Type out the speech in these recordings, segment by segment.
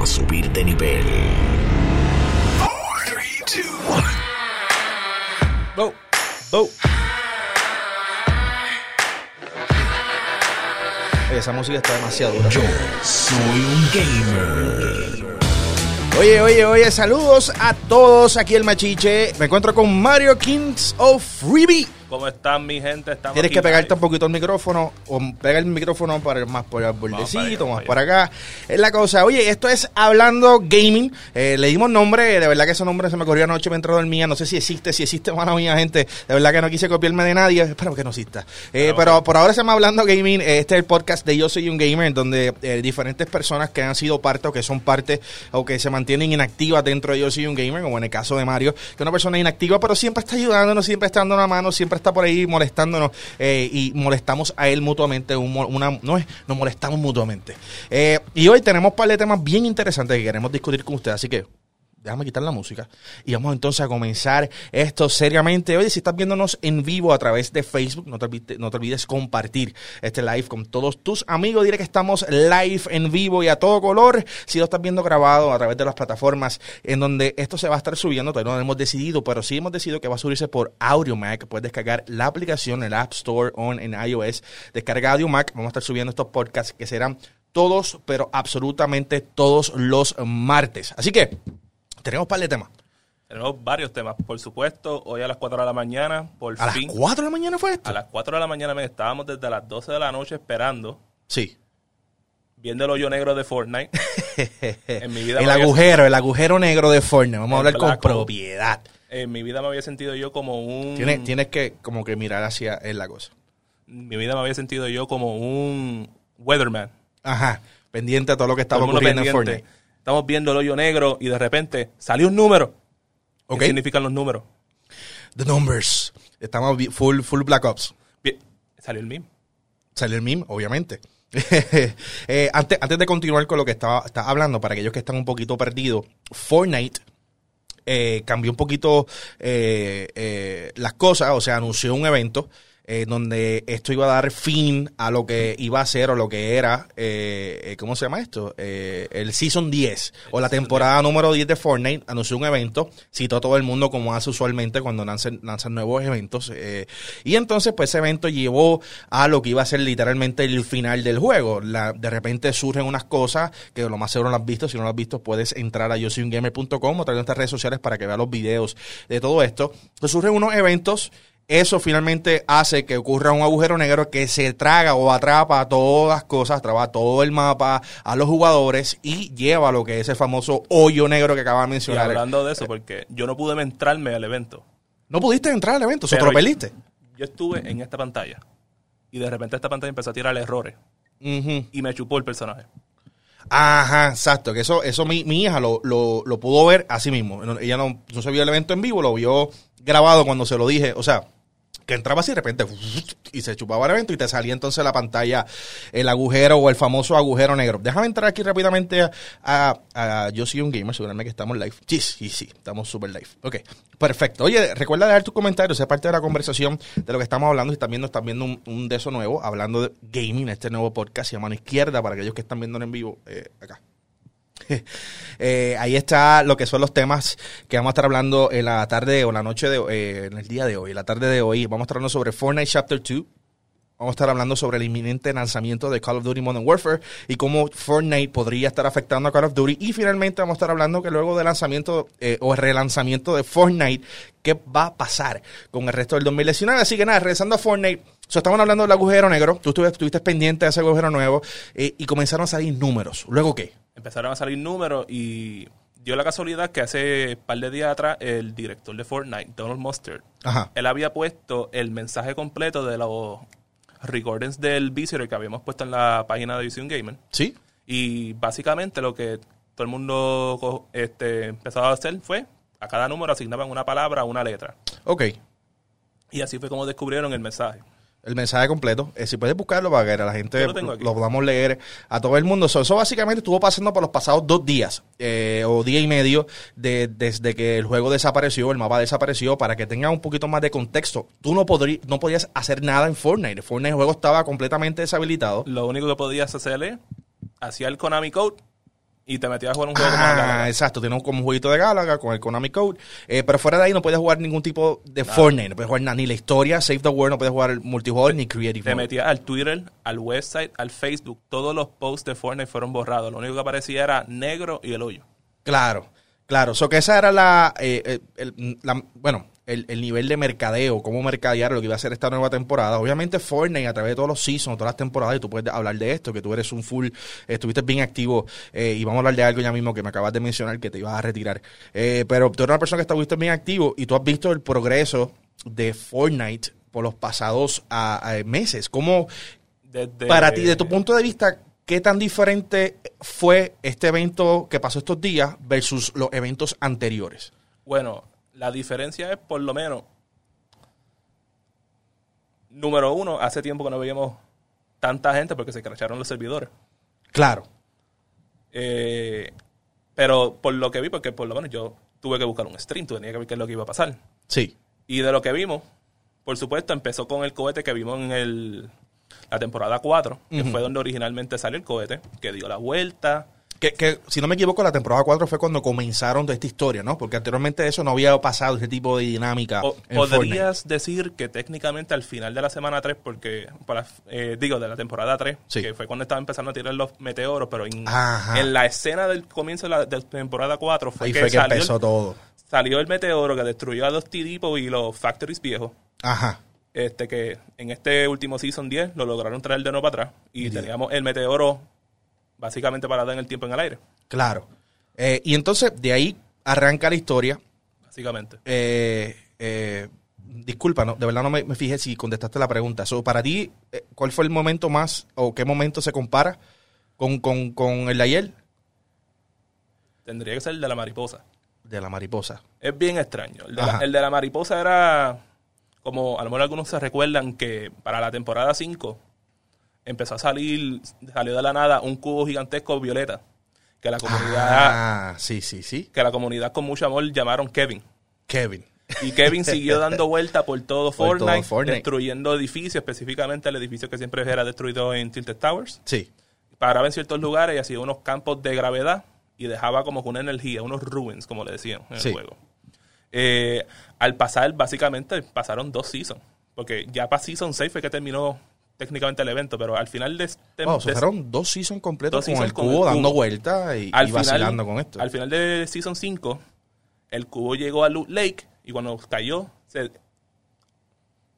A subir de nivel. Go, go. Oye, esa música está demasiado dura. Yo soy un gamer. Oye, oye, oye, saludos a todos. Aquí el Machiche. Me encuentro con Mario Kings of Freebie. ¿Cómo están mi gente? Estamos Tienes que pegarte un poquito el micrófono o pega el micrófono para más por el bordecito, más para acá. Es la cosa. Oye, esto es Hablando Gaming. Eh, le dimos nombre, de verdad que ese nombre se me corrió anoche mientras dormía. No sé si existe, si existe, mala mía, gente. De verdad que no quise copiarme de nadie. Espero que no exista. Eh, pero por ahora se llama Hablando Gaming. Eh, Este es el podcast de Yo Soy un Gamer, en donde eh, diferentes personas que han sido parte o que son parte o que se mantienen inactivas dentro de Yo Soy un Gamer, como en el caso de Mario, que es una persona inactiva, pero siempre está ayudándonos, siempre está dando una mano, siempre está por ahí molestándonos eh, y molestamos a él mutuamente. una, no es, nos molestamos mutuamente. Eh, y hoy tenemos un par de temas bien interesantes que queremos discutir con ustedes, así que déjame quitar la música y vamos entonces a comenzar esto seriamente. Oye, si estás viéndonos en vivo a través de Facebook, no te olvides, no te olvides compartir este live con todos tus amigos. Diré que estamos live en vivo y a todo color. Si lo estás viendo grabado a través de las plataformas en donde esto se va a estar subiendo, todavía no lo hemos decidido, pero sí hemos decidido que va a subirse por Audio Mac. Puedes descargar la aplicación en el App Store o en iOS. Descarga Audio Mac. Vamos a estar subiendo estos podcasts que serán todos, pero absolutamente todos los martes. Así que tenemos un par de temas. Tenemos varios temas. Por supuesto, hoy a las 4 de la mañana, por ¿A las fin. 4 de la mañana fue esto? A las 4 de la mañana estábamos desde las 12 de la noche esperando, Sí. viendo el hoyo negro de Fortnite. en mi vida el agujero, el agujero negro de Fortnite. Vamos a hablar con propiedad. En mi vida me había sentido yo como un. Tienes, tienes que como que mirar hacia en la cosa. Mi vida me había sentido yo como un weatherman. Ajá. Pendiente a todo lo que estaba ocurriendo en. Fortnite. Estamos viendo el hoyo negro y de repente salió un número. Ok. ¿Qué significan los números? The numbers. Estamos full, full Black Ops. Bien, Salió el meme. Salió el meme, obviamente. Eh, antes, antes de continuar con lo que estaba, estaba hablando, para aquellos que están un poquito perdidos, Fortnite eh, cambió un poquito eh, eh, las cosas, o sea, anunció un evento eh, donde esto iba a dar fin a lo que iba a ser o lo que era, eh, eh, ¿cómo se llama esto? Eh, el Season 10 o la temporada número 10 de Fortnite, anunció un evento, citó a todo el mundo como hace usualmente cuando lanzan, lanzan nuevos eventos. y entonces, pues ese evento llevó a lo que iba a ser literalmente el final del juego. La, de repente surgen unas cosas que lo más seguro no las has visto. Si no las has visto, puedes entrar a yo soy un gamer.com o de nuestras redes sociales para que veas los videos de todo esto. Pues surgen unos eventos. Eso finalmente hace que ocurra un agujero negro que se traga o atrapa a todas las cosas, atrapa todo el mapa, a los jugadores y lleva lo que es el famoso hoyo negro que acaba de Y mencionar. hablando de eso, porque yo no pude entrarme al evento. No pudiste entrar al evento, se Pero te lo perdiste. Yo estuve en esta pantalla y de repente esta pantalla empezó a tirar errores y me chupó el personaje. Ajá, exacto. Que eso, eso mi, mi hija lo, lo, lo pudo ver así mismo. No- Ella no, no se vio el evento en vivo, lo vio grabado cuando se lo dije. O sea, que entraba así de repente y se chupaba el evento y te salía entonces la pantalla el agujero o el famoso agujero negro. Déjame entrar aquí rápidamente a, Yo soy un gamer, asegurarme que estamos live. Sí, sí, sí, estamos super live. Ok, perfecto. Oye, recuerda dejar tus comentarios, es parte de la conversación de lo que estamos hablando. Si están viendo, están viendo un, un de eso nuevo, hablando de gaming, este nuevo podcast, se llama Izquierda, para aquellos que están viendo en vivo, eh, acá. Eh, ahí está lo que son los temas que vamos a estar hablando en la tarde o la noche de eh, en el día de hoy, la tarde de hoy. Vamos a estar hablando sobre Fortnite Chapter 2. Vamos a estar hablando sobre el inminente lanzamiento de Call of Duty Modern Warfare y cómo Fortnite podría estar afectando a Call of Duty. Y finalmente vamos a estar hablando que luego del lanzamiento eh, o el relanzamiento de Fortnite, ¿qué va a pasar con el resto del 2019? Así que nada, regresando a Fortnite, so, estaban hablando del agujero negro, tú estuviste, estuviste pendiente de ese agujero nuevo eh, y comenzaron a salir números. ¿Luego qué? Empezaron a salir números y dio la casualidad que hace un par de días atrás el director de Fortnite, Donald Mustard, Ajá. él había puesto el mensaje completo de los recordings del Visitor que habíamos puesto en la página de Vision Gamer. ¿Sí? Y básicamente lo que todo el mundo este, empezaba a hacer fue a cada número asignaban una palabra, una letra. Ok. Y así fue como descubrieron el mensaje. El mensaje completo. Eh, si puedes buscarlo para que la gente lo lo podamos leer a todo el mundo. So, eso básicamente estuvo pasando por los pasados dos días eh, o día y medio de, desde que el juego desapareció, el mapa desapareció, para que tengan un poquito más de contexto. Tú no, podrí, no podías hacer nada en Fortnite. Fortnite el juego estaba completamente deshabilitado. Lo único que podías hacer es hacía el Konami Code y te metías a jugar un juego como Ah, exacto, tiene un, como un jueguito de Galaga con el Konami Code, eh, pero fuera de ahí no puedes jugar ningún tipo de Fortnite, no puedes jugar nada, ni la historia, Save the World, no puedes jugar el multijugador ni Creative Te Mode. metías al Twitter, al website, al Facebook. Todos los posts de Fortnite fueron borrados. Lo único que aparecía era negro y el hoyo. Claro, claro, so que esa era la, eh, eh, el, la- bueno, el, el nivel de mercadeo, cómo mercadear lo que iba a ser esta nueva temporada. Obviamente Fortnite a través de todos los seasons, todas las temporadas, y tú puedes hablar de esto, que tú eres un full, estuviste bien activo, eh, y vamos a hablar de algo ya mismo que me acabas de mencionar, que te ibas a retirar. Eh, pero tú eres una persona que estuviste bien activo y tú has visto el progreso de Fortnite por los pasados a- a meses. ¿Cómo, Desde, para ti, de tu punto de vista, qué tan diferente fue este evento que pasó estos días versus los eventos anteriores? Bueno, la diferencia es por lo menos. Número uno, hace tiempo que no veíamos tanta gente porque se cracharon los servidores. Claro. Eh, pero por lo que vi, porque por lo menos yo tuve que buscar un stream, tenía que ver qué es lo que iba a pasar. Sí. Y de lo que vimos, por supuesto, empezó con el cohete que vimos en el, la temporada 4, que fue donde originalmente salió el cohete, que dio la vuelta. Que, que, si no me equivoco, la temporada 4 fue cuando comenzaron toda esta historia, ¿no? Porque anteriormente eso no había pasado, ese tipo de dinámica. O- en Fortnite. podrías decir que técnicamente al final de la semana 3, porque, para, eh, digo, de la temporada 3, Sí. que fue cuando estaban empezando a tirar los meteoros, pero en, la escena del comienzo de la, de temporada 4 fue Ahí que, fue que salió, empezó el, todo. salió el meteoro que destruyó a los T-Depot y los Factories viejos. Ajá. este que en este último Season 10 lo lograron traer de nuevo para atrás y teníamos el meteoro básicamente parado en el tiempo en el aire, Claro. Eh, y entonces, de ahí arranca la historia. básicamente. Eh, eh, disculpa, no, de verdad no me, me fijé si contestaste la pregunta. So, para ti, eh, ¿cuál fue el momento más o qué momento se compara con, con, con el de ayer? Tendría que ser el de la mariposa. De la mariposa. Es bien extraño. El de, la, el de la mariposa era como, a lo mejor algunos se recuerdan que para la temporada 5 empezó a salir, salió de la nada un cubo gigantesco violeta que la comunidad, Ah, sí, sí, sí. que la comunidad con mucho amor llamaron Kevin. Kevin. Y Kevin siguió dando vuelta por todo Por todo Fortnite, destruyendo edificios, específicamente el edificio que siempre era destruido en Tilted Towers. Sí. Paraba en ciertos lugares y hacía unos campos de gravedad y dejaba como una energía, unos ruins, como le decían en Sí. el juego. Eh, al pasar, básicamente, pasaron dos seasons. Porque ya para Season 6 fue que terminó técnicamente el evento, pero al final de este... Wow, de- se fueron dos seasons completos con el con cubo el dando vueltas y, al y final, vacilando con esto. Al final de Season 5, el cubo llegó a Loot Lake y cuando cayó, se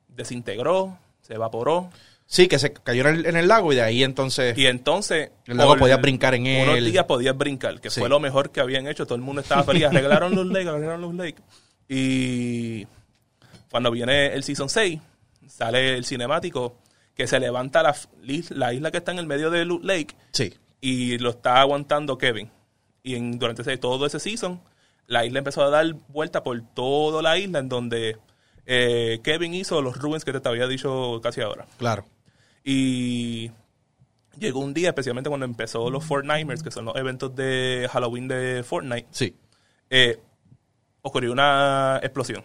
desintegró, se evaporó. Sí, que se cayó en el, en el lago y de ahí entonces... Y entonces... El lago por podías brincar en Unos él. días podías brincar, que Sí. fue lo mejor que habían hecho. Todo el mundo estaba feliz. Arreglaron los Lake, arreglaron los Lake. Y cuando viene el Season 6, sale el cinemático que se levanta la, la isla que está en el medio de Loot Lake Sí. y lo está aguantando Kevin. Y en, durante ese- todo ese season, la isla empezó a dar vuelta por toda la isla en donde eh, Kevin hizo los ruins que te había dicho casi ahora. Claro. Y llegó un día, especialmente cuando empezó los Fortnimers, que son los eventos de Halloween de Fortnite, Sí. eh, ocurrió una explosión.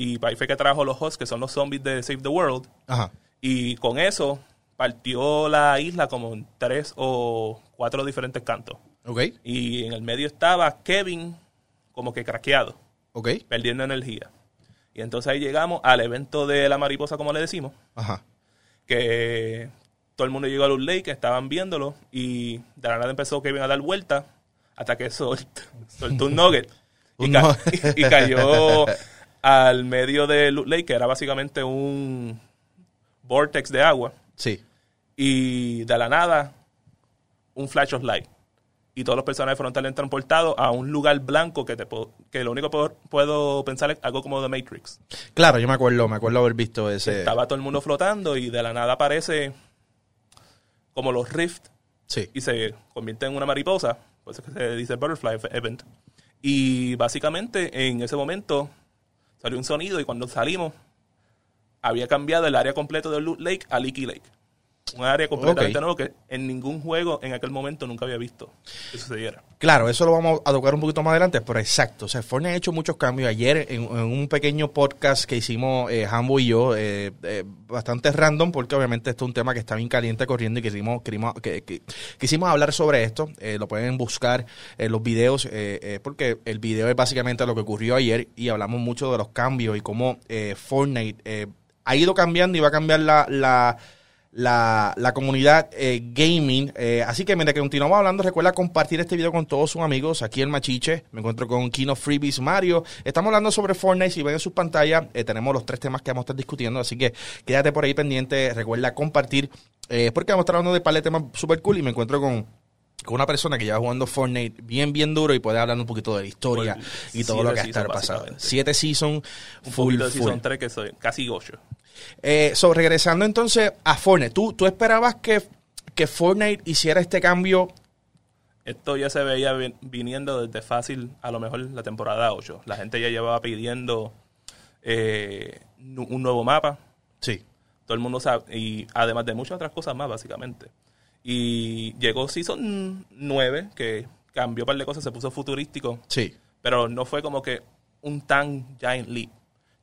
Y ahí fue que trajo los hosts, que son los zombies de Save the World. Ajá. Y con eso partió la isla como en tres o cuatro diferentes cantos. Ok. Y en el medio estaba Kevin como que craqueado, Ok. perdiendo energía. Y entonces ahí llegamos al evento de la mariposa, como le decimos, Ajá. que todo el mundo llegó a Loot Lake, estaban viéndolo y de la nada empezó Kevin a dar vuelta hasta que sol- soltó un nugget y, Un ca- nugget. y cayó al medio de Loot Lake, que era básicamente un vortex de agua Sí. y de la nada un flash of light y todos los personajes fueron transportados a un lugar blanco que te puedo- que lo único que puedo, puedo pensar es algo como The Matrix. Claro, yo me acuerdo, me acuerdo haber visto ese. Estaba todo el mundo flotando y de la nada aparece como los Rift Sí. y se convierte en una mariposa, por eso es que se dice Butterfly Event. Y básicamente en ese momento salió un sonido y cuando salimos había cambiado el área completo de Loot Lake a Leaky Lake. Un área completamente Ok. nuevo que en ningún juego en aquel momento nunca había visto que sucediera. Claro, eso lo vamos a tocar un poquito más adelante, pero exacto. O sea, Fortnite ha hecho muchos cambios. Ayer, en, en un pequeño podcast que hicimos eh, Hambo y yo, eh, eh, bastante random, porque obviamente esto es un tema que está bien caliente corriendo y quisimos, quisimos, que, que- quisimos hablar sobre esto. Eh, lo pueden buscar en los videos, eh, eh, porque el video es básicamente lo que ocurrió ayer y hablamos mucho de los cambios y cómo eh, Fortnite eh, ha ido cambiando y va a cambiar la, la, la, la comunidad eh, gaming. Eh, así que mientras que continuamos hablando, recuerda compartir este video con todos sus amigos. Aquí en Machiche me encuentro con Kino Freebies Mario. Estamos hablando sobre Fortnite. Si ven en sus pantallas, eh, tenemos los tres temas que vamos a estar discutiendo. Así que quédate por ahí pendiente. Recuerda compartir, eh, porque vamos a estar hablando de par de temas super cool y me encuentro con con una persona que lleva jugando Fortnite bien, bien duro y puede hablar un poquito de la historia Por y todo lo que ha estado básicamente. Siete seasons, Un full, de full. Season 3 que soy casi 8. Eh, so, regresando entonces a Fortnite, ¿tú, tú esperabas que, que Fortnite hiciera este cambio? Esto ya se veía vi- viniendo desde fácil, a lo mejor la temporada 8. La gente ya llevaba pidiendo eh, un nuevo mapa. Sí. Todo el mundo sabe, y además de muchas otras cosas más, básicamente. Y llegó Season 9, que cambió un par de cosas, se puso futurístico, Sí. pero no fue como que un tan giant leap.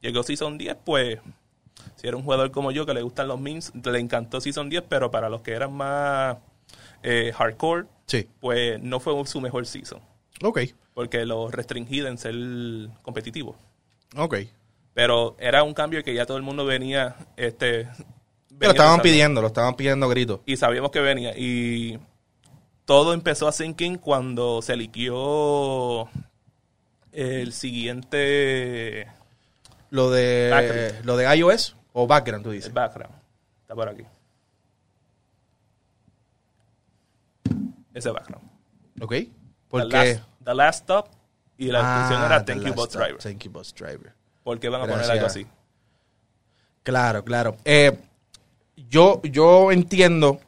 Llegó Season 10, pues, si era un jugador como yo que le gustan los memes, le encantó Season 10, pero para los que eran más eh, hardcore, Sí. pues no fue su mejor season, Ok. porque lo restringí en ser competitivo. Ok. Pero era un cambio que ya todo el mundo venía, este... Venía estaban pidiendo, lo estaban pidiendo gritos. y sabíamos que venía. Y todo empezó a sinking cuando se liquió el siguiente Lo de, Background. lo de iOS o background, tú el dices. background. Está por aquí. Ese background. Ok. The Porque... last, the last Stop y la descripción Ah, era the Thank You Bus. Driver. Thank you, bus driver. ¿Por qué van a poner algo así? Claro, claro. Eh, yo, yo entiendo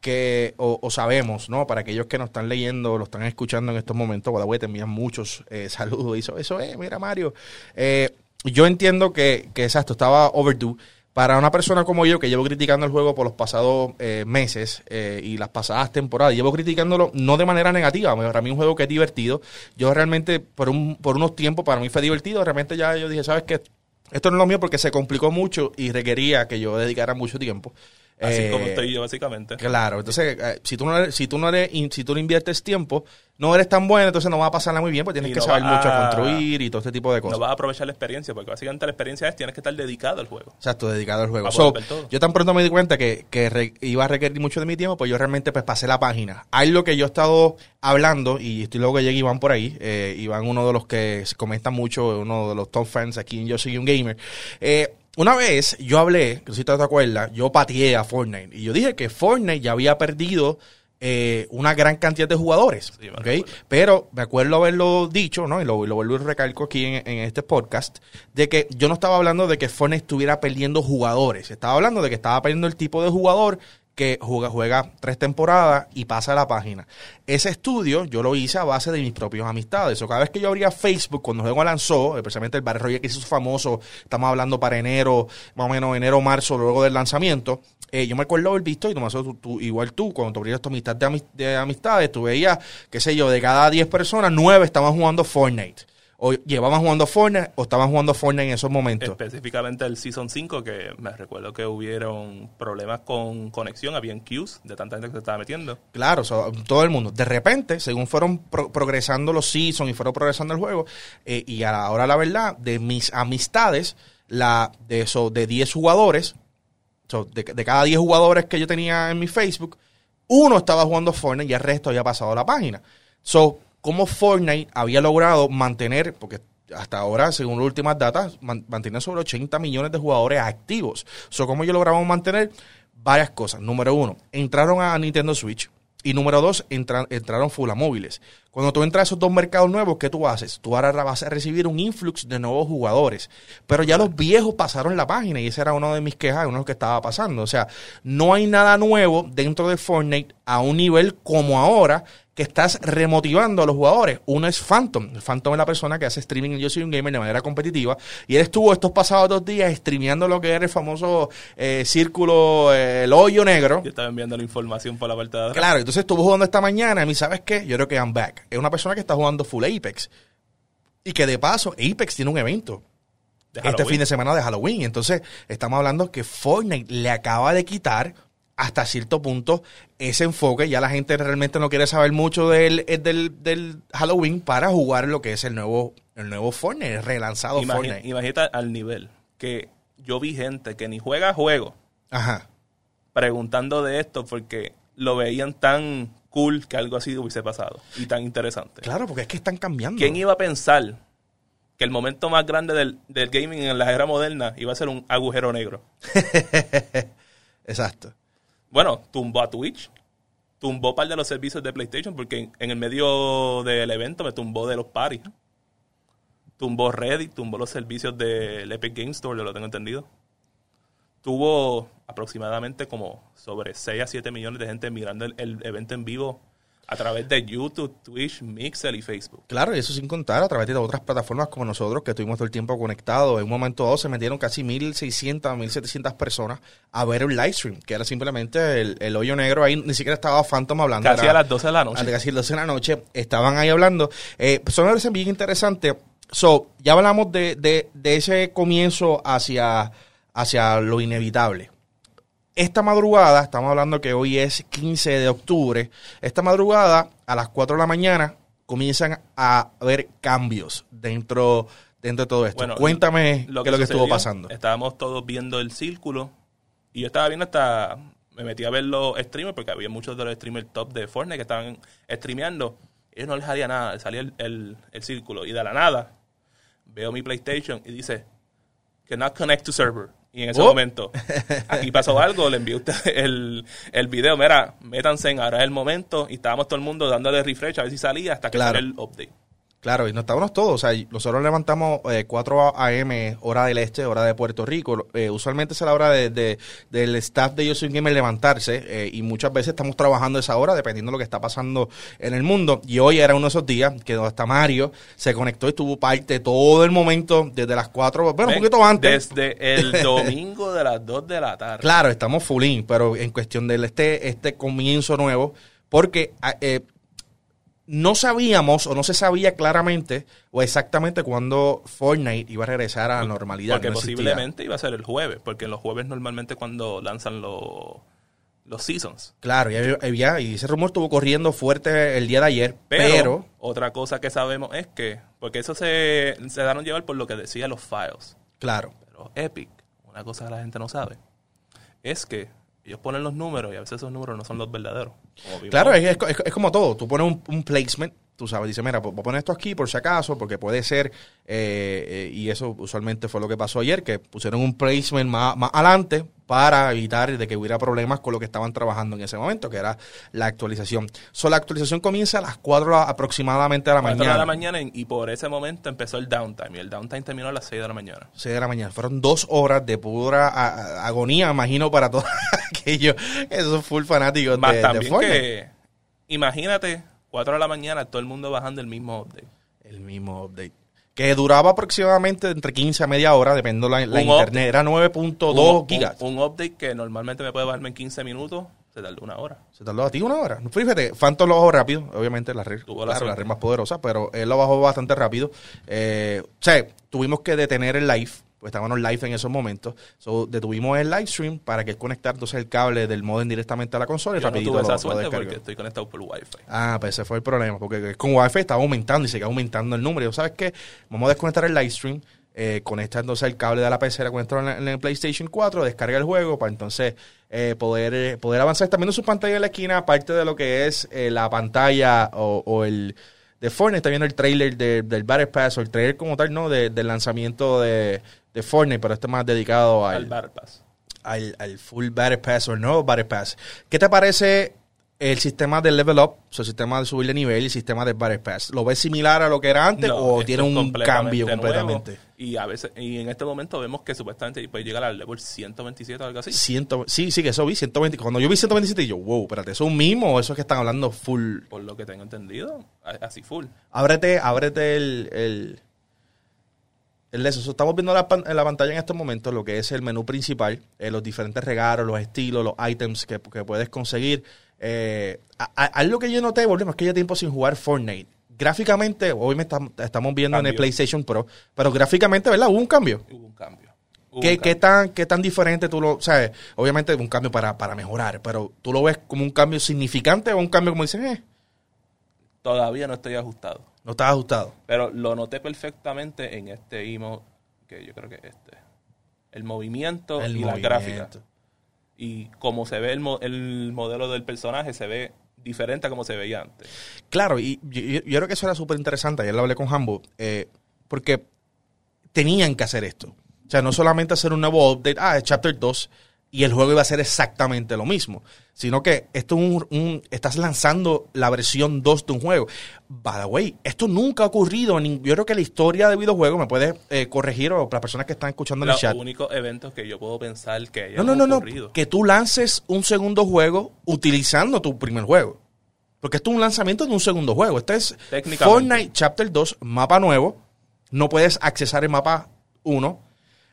que, o, o sabemos, ¿no? Para aquellos que nos están leyendo, lo están escuchando en estos momentos, Guadalupe te envían muchos eh, saludos. Y eso, eso es, mira, Mario. Eh, yo entiendo que, que, exacto, estaba overdue. Para una persona como yo, que llevo criticando el juego por los pasados eh, meses eh, y las pasadas temporadas, llevo criticándolo no de manera negativa. Para mí un juego que es divertido. Yo realmente, por, un, por unos tiempos, para mí fue divertido. Realmente ya yo dije, ¿sabes qué? Esto no es lo mío porque se complicó mucho y requería que yo dedicara mucho tiempo. Así Eh, como estoy yo, básicamente. Claro, entonces, eh, si tú no eres, si tú no eres, si tú no inviertes tiempo, no eres tan bueno, entonces no va a pasarla muy bien, porque tienes Y que no saber mucho a- construir y todo este tipo de cosas. No vas a aprovechar la experiencia, porque básicamente la experiencia es tienes que estar dedicado al juego. Exacto, dedicado al juego. So, yo tan pronto me di cuenta que, que re- iba a requerir mucho de mi tiempo, pues yo realmente pues pasé la página. Hay lo que yo he estado hablando, y estoy luego que llega Iván por ahí, eh, Iván uno de los que se comenta mucho, uno de los top fans aquí en Yo Soy Un Gamer. Eh, una vez yo hablé, que si te acuerdas, yo pateé a Fortnite, y yo dije que Fortnite ya había perdido eh, una gran cantidad de jugadores. Sí. Pero me acuerdo haberlo dicho, ¿no? Y lo, lo vuelvo y recalco aquí en, en este podcast, de que yo no estaba hablando de que Fortnite estuviera perdiendo jugadores. Estaba hablando de que estaba perdiendo el tipo de jugador que juega, juega tres temporadas y pasa a la página. Ese estudio yo lo hice a base de mis propias amistades. O cada vez que yo abría Facebook, cuando el lanzó, especialmente el Battle Royale que hizo famoso, estamos hablando para enero, más o menos enero, marzo, luego del lanzamiento, eh, yo me acuerdo haber visto, y acuerdo tú, igual tú, cuando tú abrías tu amistad de, amis- de amistades, tú veías, qué sé yo, de cada 10 personas, 9 estaban jugando Fortnite. O llevaban jugando Fortnite o estaban jugando Fortnite en esos momentos. Específicamente el Season 5, que me recuerdo que hubieron problemas con conexión, habían queues de tanta gente que se estaba metiendo. Claro, todo el mundo. De repente, según fueron pro- progresando los seasons y fueron progresando el juego, eh, y a la verdad, de mis amistades, la de eso, de 10 jugadores, so, de, de cada 10 jugadores que yo tenía en mi Facebook, uno estaba jugando Fortnite y el resto había pasado la página. So, como Fortnite había logrado mantener, porque hasta ahora, según las últimas datas, man- mantiene sobre 80 millones de jugadores activos. So, ¿cómo ellos lograron mantener? Varias cosas. Número uno, entraron a Nintendo Switch. Y número dos, entra- entraron full a móviles. Cuando tú entras a esos dos mercados nuevos, ¿qué tú haces? Tú ahora vas a recibir un influx de nuevos jugadores. Pero ya los viejos pasaron la página y esa era una de mis quejas, uno de los que estaba pasando. O sea, no hay nada nuevo dentro de Fortnite a un nivel como ahora que estás remotivando a los jugadores. Uno es Phantom. Phantom es la persona que hace streaming en Yo Soy un Gamer de manera competitiva. Y él estuvo estos pasados dos días streameando lo que era el famoso eh, círculo, eh, el hoyo negro. Yo estaba enviando la información por la parte de atrás. Claro, entonces estuvo jugando esta mañana y ¿sabes qué? Yo creo que I'm back. Es una persona que está jugando full Apex. Y que de paso, Apex tiene un evento. Este fin de semana de Halloween. Entonces, estamos hablando que Fortnite le acaba de quitar hasta cierto punto ese enfoque. Ya la gente realmente no quiere saber mucho del, eh, del, del Halloween para jugar lo que es el nuevo, el nuevo Fortnite, el relanzado Fortnite. Imagínate al nivel que yo vi gente que ni juega juego Ajá. preguntando de esto porque lo veían tan cool que algo así hubiese pasado y tan interesante. Claro, porque es que están cambiando. ¿Quién iba a pensar que el momento más grande del, del gaming en la era moderna iba a ser un agujero negro? Exacto. Bueno, tumbó a Twitch, tumbó par de los servicios de PlayStation porque en, el medio del evento me tumbó de los paris. Tumbó Reddit, tumbó los servicios del Epic Game Store, yo lo tengo entendido. Tuvo aproximadamente como sobre 6 a 7 millones de gente mirando el evento en vivo a través de YouTube, Twitch, Mixer y Facebook. Claro, y eso sin contar a través de otras plataformas como nosotros, que estuvimos todo el tiempo conectados. En un momento dado se metieron casi 1.600, 1.700 personas a ver un live stream, que era simplemente el, el hoyo negro. Ahí ni siquiera estaba Phantom hablando. Casi era- a las 12 de la noche. a casi las 12 de la noche, estaban ahí hablando. Eh, son parece bien interesante. So, ya hablamos de, de, de ese comienzo hacia, hacia lo inevitable. Esta madrugada, estamos hablando que hoy es 15 de octubre, esta madrugada a las 4 de la mañana comienzan a haber cambios dentro, dentro de todo esto. Bueno, Cuéntame qué es lo que estuvo pasando. Estábamos todos viendo el círculo y yo estaba viendo hasta me metí a ver los streamers porque había muchos de los streamers top de Fortnite que estaban streameando. Ellos no les haría nada, salía el, el- el círculo y de la nada veo mi PlayStation y dice cannot connect to server. Y en ese Oh. momento, aquí pasó algo, le envié usted el, el video, mira, métanse en ahora es el momento y estábamos todo el mundo dándole refresh a ver si salía hasta que Claro. el update. Claro, y no estábamos todos. O sea, nosotros levantamos eh, 4 a.m., hora del este, hora de Puerto Rico. Eh, usualmente es la hora de, de- del staff de Yo Soy Gamer levantarse. eh, y muchas veces estamos trabajando esa hora, dependiendo de lo que está pasando en el mundo. Y hoy era uno de esos días que hasta Mario se conectó y estuvo parte todo el momento, desde las 4, bueno, un poquito antes. Desde el domingo de las 2 de la tarde. Claro, estamos full in, pero en cuestión del este, este comienzo nuevo, porque ah, eh, no sabíamos o no se sabía claramente o exactamente cuándo Fortnite iba a regresar a la normalidad. Porque no posiblemente iba a ser el jueves, porque los jueves normalmente cuando lanzan los los seasons. Claro, ya había, y ese rumor estuvo corriendo fuerte el día de ayer, Pero, pero, otra cosa que sabemos es que, porque eso se, se daron llevar por lo que decían los files. claro, Pero Epic, una cosa que la gente no sabe, es que ellos ponen los números y a veces esos números no son los verdaderos. Claro, es, es- es como todo. Tú pones un, placement, tú sabes, dice, mira, voy a poner esto aquí por si acaso, porque puede ser, eh, eh, y eso usualmente fue lo que pasó ayer, que pusieron un placement más, más adelante para evitar de que hubiera problemas con lo que estaban trabajando en ese momento, que era la actualización. So, la actualización comienza a las 4 aproximadamente de la mañana. de la mañana y por ese momento empezó el downtime y el downtime terminó a las 6 de la mañana. 6 de la mañana. Fueron dos horas de pura agonía, imagino, para todos aquellos, esos full fanáticos Más de, de también Fortnite. que, imagínate, 4 de la mañana, todo el mundo bajando el mismo update. El mismo update. Que duraba aproximadamente entre 15 a media hora, dependiendo la, la internet. Era 9.2 un, gigas. Un, un update que normalmente me puede bajarme en 15 minutos, se tardó una hora. ¿Se tardó a ti una hora? Fíjate, Phantom lo bajó rápido. Obviamente la red, Tuvo la claro, la suerte. red más poderosa, pero él lo bajó bastante rápido. Eh, o sea, tuvimos que detener el live. Pues estábamos live en esos momentos. So, detuvimos el live stream para que él conectara entonces el cable del modem directamente a la consola y Yo no tuve lo- esa lo suerte descargó. porque estoy conectado por Wi-Fi. Ah, pues ese fue el problema, porque con Wi-Fi estaba aumentando y sigue aumentando el número. Yo, ¿sabes qué? Vamos a desconectar el live stream, eh, conecta entonces el cable de la PC, conectarlo en, en el PlayStation 4, descarga el juego para entonces eh, poder, eh, poder avanzar. Está viendo su pantalla en la esquina, aparte de lo que es eh, la pantalla o, o el de Fortnite, está viendo el trailer de- del Battle Pass o el trailer como tal, ¿no? De- del lanzamiento de, de Fortnite, pero este más dedicado Al al, Battle Pass. al, al full Battle Pass o el nuevo Battle Pass. ¿Qué te parece el sistema de level up, o sea, el sistema de subir de nivel y el sistema de Battle Pass, ¿lo ves similar a lo que era antes No, o tiene un completamente cambio nuevo. completamente? Y a veces, y en este momento vemos que supuestamente puede llegar al level 127 o algo así. Ciento, sí, sí, que eso vi, 120. Cuando yo vi 127, yo, wow, espérate, ¿eso es un mismo o eso es que están hablando full? Por lo que tengo entendido, así full. Ábrete, ábrete el, el, eso. So, Estamos viendo la en la pantalla en estos momentos lo que es el menú principal, eh, los diferentes regalos, los estilos, los items que, que puedes conseguir. Eh, algo que yo noté, volvemos, es que ya tiempo sin jugar Fortnite. Gráficamente, hoy me estam- estamos viendo en el. PlayStation Pro, pero gráficamente, ¿verdad? Hubo un cambio. Hubo un cambio. Hubo ¿Qué, un qué tan, ¿Qué tan diferente tú lo sabes? Obviamente un cambio para, para mejorar, pero tú lo ves como un cambio significante o un cambio como dices, eh, Todavía no estoy ajustado. no estás ajustado. Pero lo noté perfectamente en este emo, que yo creo que este. El movimiento El y la movimiento. gráfica. Y como se ve el, mo- el modelo del personaje, se ve diferente a como se veía antes. Claro, y yo, creo que eso era súper interesante. Ayer lo hablé con Hambo, eh, porque tenían que hacer esto. O sea, no solamente hacer un nuevo update, ah, es Chapter 2, y el juego iba a ser exactamente lo mismo, sino que esto es un, un- estás lanzando la versión 2 de un juego. By the way, esto nunca ha ocurrido. en- Yo creo que la historia de videojuegos, me puedes eh, corregir, o las personas que están escuchando en el Los chat. únicos eventos que yo puedo pensar que No, no, no, no. ocurrido. Que tú lances un segundo juego utilizando tu primer juego. Porque esto es un lanzamiento de un segundo juego. Este es. Fortnite Chapter 2, mapa nuevo. No puedes accesar el mapa 1.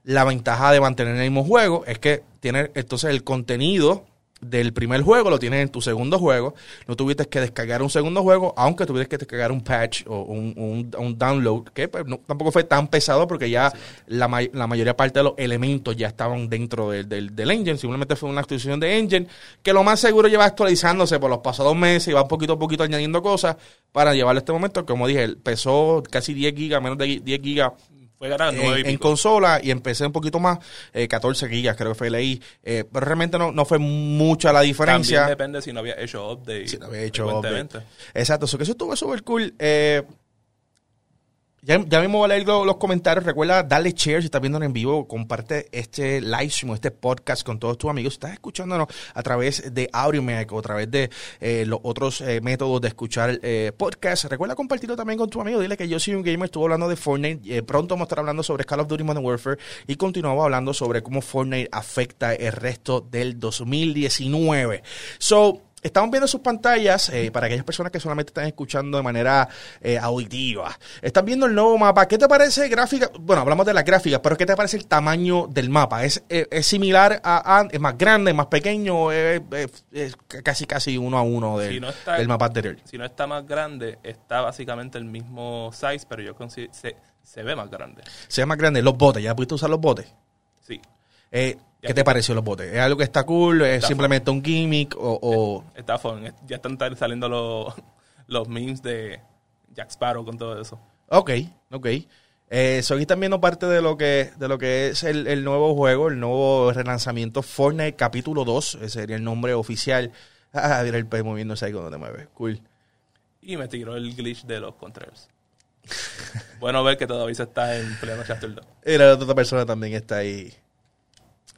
La ventaja de mantener el mismo juego es que tiene entonces el contenido del primer juego lo tienes en tu segundo juego. No tuviste que descargar un segundo juego, aunque tuviste que descargar un patch o un, un- un download, que pues, no- tampoco fue tan pesado porque ya la, may- la mayoría parte de los elementos ya estaban dentro del, del, del engine. Simplemente fue una actualización de engine que lo más seguro lleva actualizándose por los pasados meses y va poquito a poquito añadiendo cosas para llevarlo a este momento. Como dije, pesó casi 10 gigas, menos de 10 gigas Fue ganar y en, consola y empecé un poquito más, eh, 14 gigas creo que fue leí, eh, pero realmente no, no fue mucha la diferencia. También depende si no había hecho update. Si no había hecho update. Exacto, eso que eso estuvo súper cool. Eh, ya, ya mismo voy a leer lo- los, comentarios. Recuerda darle share si estás viéndonos en vivo. Comparte este live stream, este podcast con todos tus amigos. Si estás escuchándonos a través de AudioMac o a través de eh, los otros eh, métodos de escuchar eh, podcast. Recuerda compartirlo también con tus amigos. Dile que yo soy un gamer. Estuvo hablando de Fortnite. Eh, pronto vamos a estar hablando sobre Call of Duty Modern Warfare. Y continuamos hablando sobre cómo Fortnite afecta el resto del 2019. So, Estamos viendo sus pantallas eh, para aquellas personas que solamente están escuchando de manera eh, auditiva. Están viendo el nuevo mapa. ¿Qué te parece gráfica? Bueno, hablamos de la gráfica, pero ¿qué te parece el tamaño del mapa? ¿Es, eh, es similar a, a- es más grande, más pequeño? Es, es- es casi casi uno a uno del, Si no está- del mapa anterior. Si no está más grande, está básicamente el mismo size, pero yo considero se, se ve más grande. Se ve más grande. Los botes, ¿ya pudiste usar los botes? Sí. Eh, ¿Qué te pareció los botes? ¿Es algo que está cool? ¿Es Está simplemente un gimmick? ¿O, o- Está fun. Ya están saliendo los, los memes de Jack Sparrow con todo eso. Ok, ok. Eh, so aquí están viendo parte de lo que, de lo que es el, el nuevo juego, el nuevo relanzamiento Fortnite capítulo 2, ese sería el nombre oficial. Ah, mira el pez moviéndose ahí cuando te mueve. Cool. Y me tiró el glitch de los controls. bueno ver que todavía se está en pleno Chapter 2. Y la otra persona también está ahí.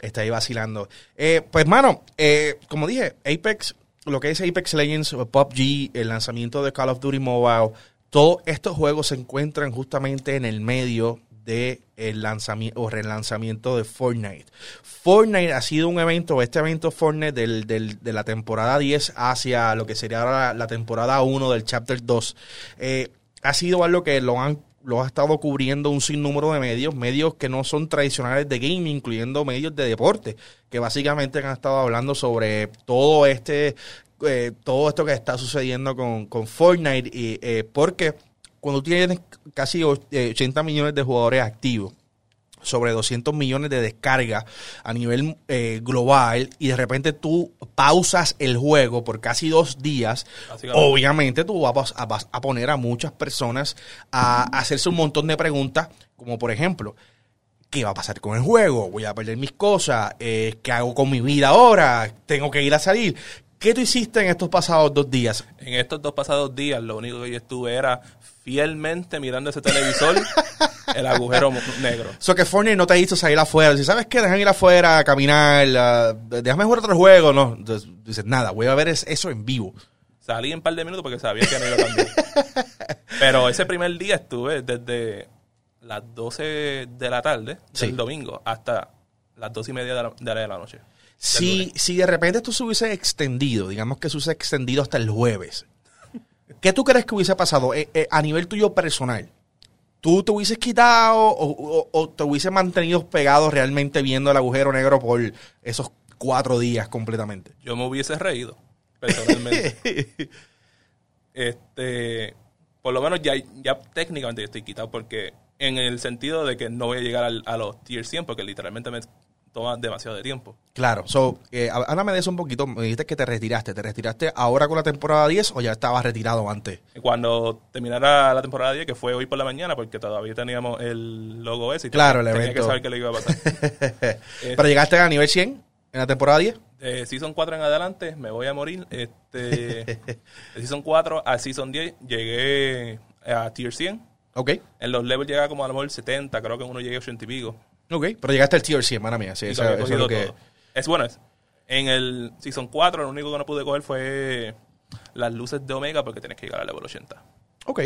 Está ahí vacilando. Eh, pues, mano, eh, como dije, Apex, lo que es Apex Legends, PUBG, el lanzamiento de Call of Duty Mobile, todos estos juegos se encuentran justamente en el medio de el lanzamiento o relanzamiento de Fortnite. Fortnite ha sido un evento, este evento Fortnite del, del- de la temporada 10 hacia lo que sería ahora la, la temporada 1 del Chapter 2, eh, ha sido algo que lo han lo ha estado cubriendo un sinnúmero de medios, medios que no son tradicionales de gaming, incluyendo medios de deporte, que básicamente han estado hablando sobre todo este, eh, todo esto que está sucediendo con, con Fortnite, y, eh, porque cuando tienes casi och- eh, 80 millones de jugadores activos, sobre 200 millones de descargas a nivel eh, global y de repente tú pausas el juego por casi dos días, obviamente tú vas a, vas a poner a muchas personas a hacerse un montón de preguntas, como por ejemplo, ¿qué va a pasar con el juego? ¿Voy a perder mis cosas? Eh, ¿Qué hago con mi vida ahora? ¿Tengo que ir a salir? ¿Qué tú hiciste en estos pasados dos días? En estos dos pasados días, lo único que yo estuve era fielmente mirando ese televisor, el agujero negro. So que Fortnite no te hizo salir afuera. Si sabes que dejan ir afuera a caminar, déjame jugar otro juego, no. Entonces dices, nada, voy a ver es- eso en vivo. Salí en un par de minutos porque sabía que no iba a cambiar. Pero ese primer día estuve desde las 12 de la tarde Sí. del domingo hasta las 2 y media de la- de la noche. Si, si de repente esto se hubiese extendido, digamos que se hubiese extendido hasta el jueves, ¿qué tú crees que hubiese pasado Eh, eh, a nivel tuyo personal? ¿Tú te hubieses quitado o, o- o te hubieses mantenido pegado realmente viendo el agujero negro por esos cuatro días completamente? Yo me hubiese reído, personalmente. este, por lo menos ya, ya técnicamente yo estoy quitado porque en el sentido de que no voy a llegar al- a los tier 100 porque literalmente me toma demasiado de tiempo. Claro, so, eh, há- háblame de eso un poquito. Me dijiste que te retiraste. ¿Te retiraste ahora con la temporada 10 o ya estabas retirado antes? Cuando terminara la temporada 10, que fue hoy por la mañana, porque todavía teníamos el logo ese y Claro, el tenía evento. que saber que le iba a pasar. Pero llegaste a nivel 100 en la temporada 10. De Season 4 en adelante me voy a morir. Este, de Season 4 a Season 10 llegué a Tier 100. Ok, En los levels llegaba como a lo mejor 70, creo que uno llegué a 80 y pico. Ok. Pero llegaste al tier 100, mala mía. Sí, eso, es lo que... todo. Es bueno. Es, en el Season 4 lo único que no pude coger fue las luces de Omega porque tenés que llegar al level 80. Ok,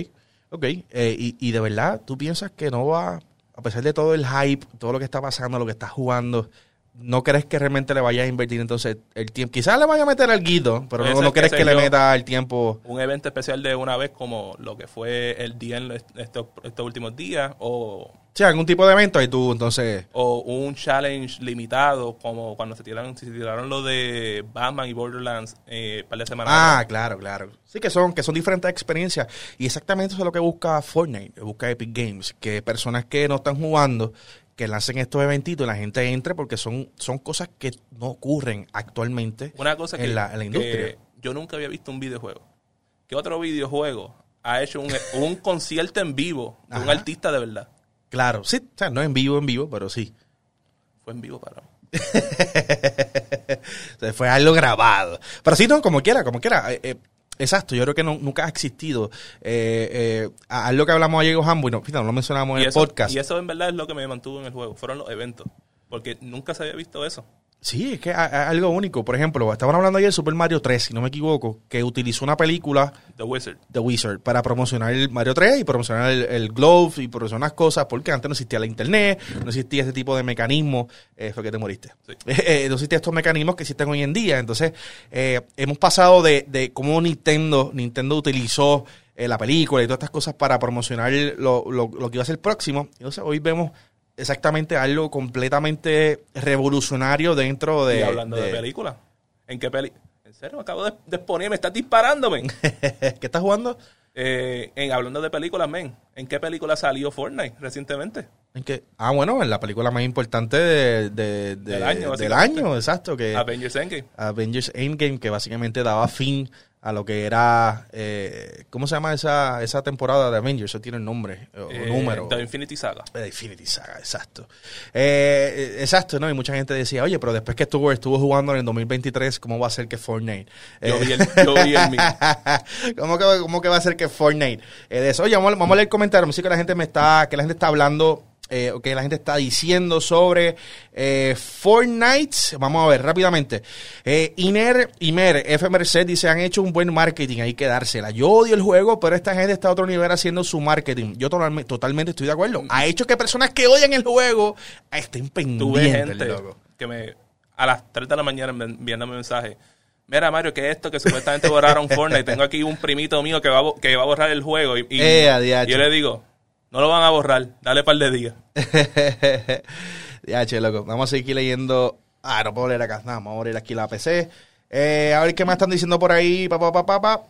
ok. Eh, y, y de verdad, ¿tú piensas que no va, a pesar de todo el hype, todo lo que está pasando, lo que está jugando, no crees que realmente le vaya a invertir entonces el tiempo? Quizás le vaya a meter al guido, pero no, no crees que le meta el tiempo. Un evento especial de una vez como lo que fue el día en estos, estos últimos días o sea, algún tipo de evento y tú entonces... o un challenge limitado como cuando se tiraron se tiraron lo de Batman y Borderlands eh, par de semanas Ah, claro, claro. Sí, que son, que son diferentes experiencias. Y exactamente eso es lo que busca Fortnite, busca Epic Games. Que personas que no están jugando, que lancen estos eventitos y la gente entre porque son, son cosas que no ocurren actualmente una cosa que, en, la, en la industria. que yo nunca había visto un videojuego ¿qué otro videojuego ha hecho un, un concierto en vivo de un artista de verdad? Claro, sí, o sea, no en vivo, en vivo, pero sí. fue en vivo para mí sea, fue algo grabado. Pero sí, no, como quiera, como quiera. Eh, eh, exacto, yo creo que no- nunca ha existido eh, eh, a- algo que hablamos ayer con Hambo y no, fíjate, no lo mencionamos en el podcast. y eso en verdad es lo que me mantuvo en el juego fueron los eventos porque nunca se había visto eso Sí, es que a- algo único. Por ejemplo, estaban hablando ayer de Super Mario 3, si no me equivoco, que utilizó una película The Wizard de Wizard para promocionar el Mario 3 y promocionar el, el Glove y promocionar cosas, porque antes no existía la internet, no existía ese tipo de mecanismos, eh, fue que te moriste. Sí. Eh, no existían estos mecanismos que existen hoy en día. Entonces, eh, hemos pasado de, de cómo Nintendo, Nintendo utilizó eh, la película y todas estas cosas para promocionar lo, lo- lo que iba a ser próximo. Entonces, hoy vemos exactamente algo completamente revolucionario dentro de... y hablando de, de- películas ¿en qué peli? ¿en serio? me acabo de, de exponer me estás disparándome ¿Qué estás jugando? Eh, en, hablando de películas, men, ¿en qué película salió Fortnite recientemente? ¿En qué? Ah, bueno, en la película más importante de- de- de- Del año, del año, exacto, que Avengers Endgame. Avengers Endgame, que básicamente daba fin a lo que era, eh, ¿cómo se llama esa, esa temporada de Avengers? Eso tiene un nombre, o Eh, número. The Infinity Saga. Eh, Infinity Saga, exacto. Eh, eh, exacto, ¿no? Y mucha gente decía, oye, pero después que estuvo, estuvo jugando en el 2023, ¿cómo va a ser que Fortnite? Yo Eh, vi el, yo vi el mío. ¿Cómo, que, ¿Cómo que va a ser que Fortnite? Eh, de eso, oye, vamos, vamos a leer comentarios. Sí que la gente me está, que la gente está hablando, eh, que la gente está diciendo sobre eh, Fortnite. Vamos a ver rápidamente. Eh, Iner, Imer, F Merced dice, han hecho un buen marketing, hay que dársela. Yo odio el juego, pero esta gente está a otro nivel haciendo su marketing. Yo totalmente, totalmente estoy de acuerdo. Ha hecho que personas que odian el juego estén Tuve pendientes, gente loco. que me, a las 3 de la mañana me- enviándome mensaje. Mira, Mario, que esto que supuestamente borraron Fortnite. Tengo aquí un primito mío que va, a bo- que va a borrar el juego. Y, y- Eh, y yo le digo, no lo van a borrar, dale par de días. ya, che, loco. Vamos a seguir leyendo. Ah, no puedo leer acá. Nada, vamos a abrir aquí la PC. Eh, a ver qué más están diciendo por ahí. Pa, pa, pa, pa.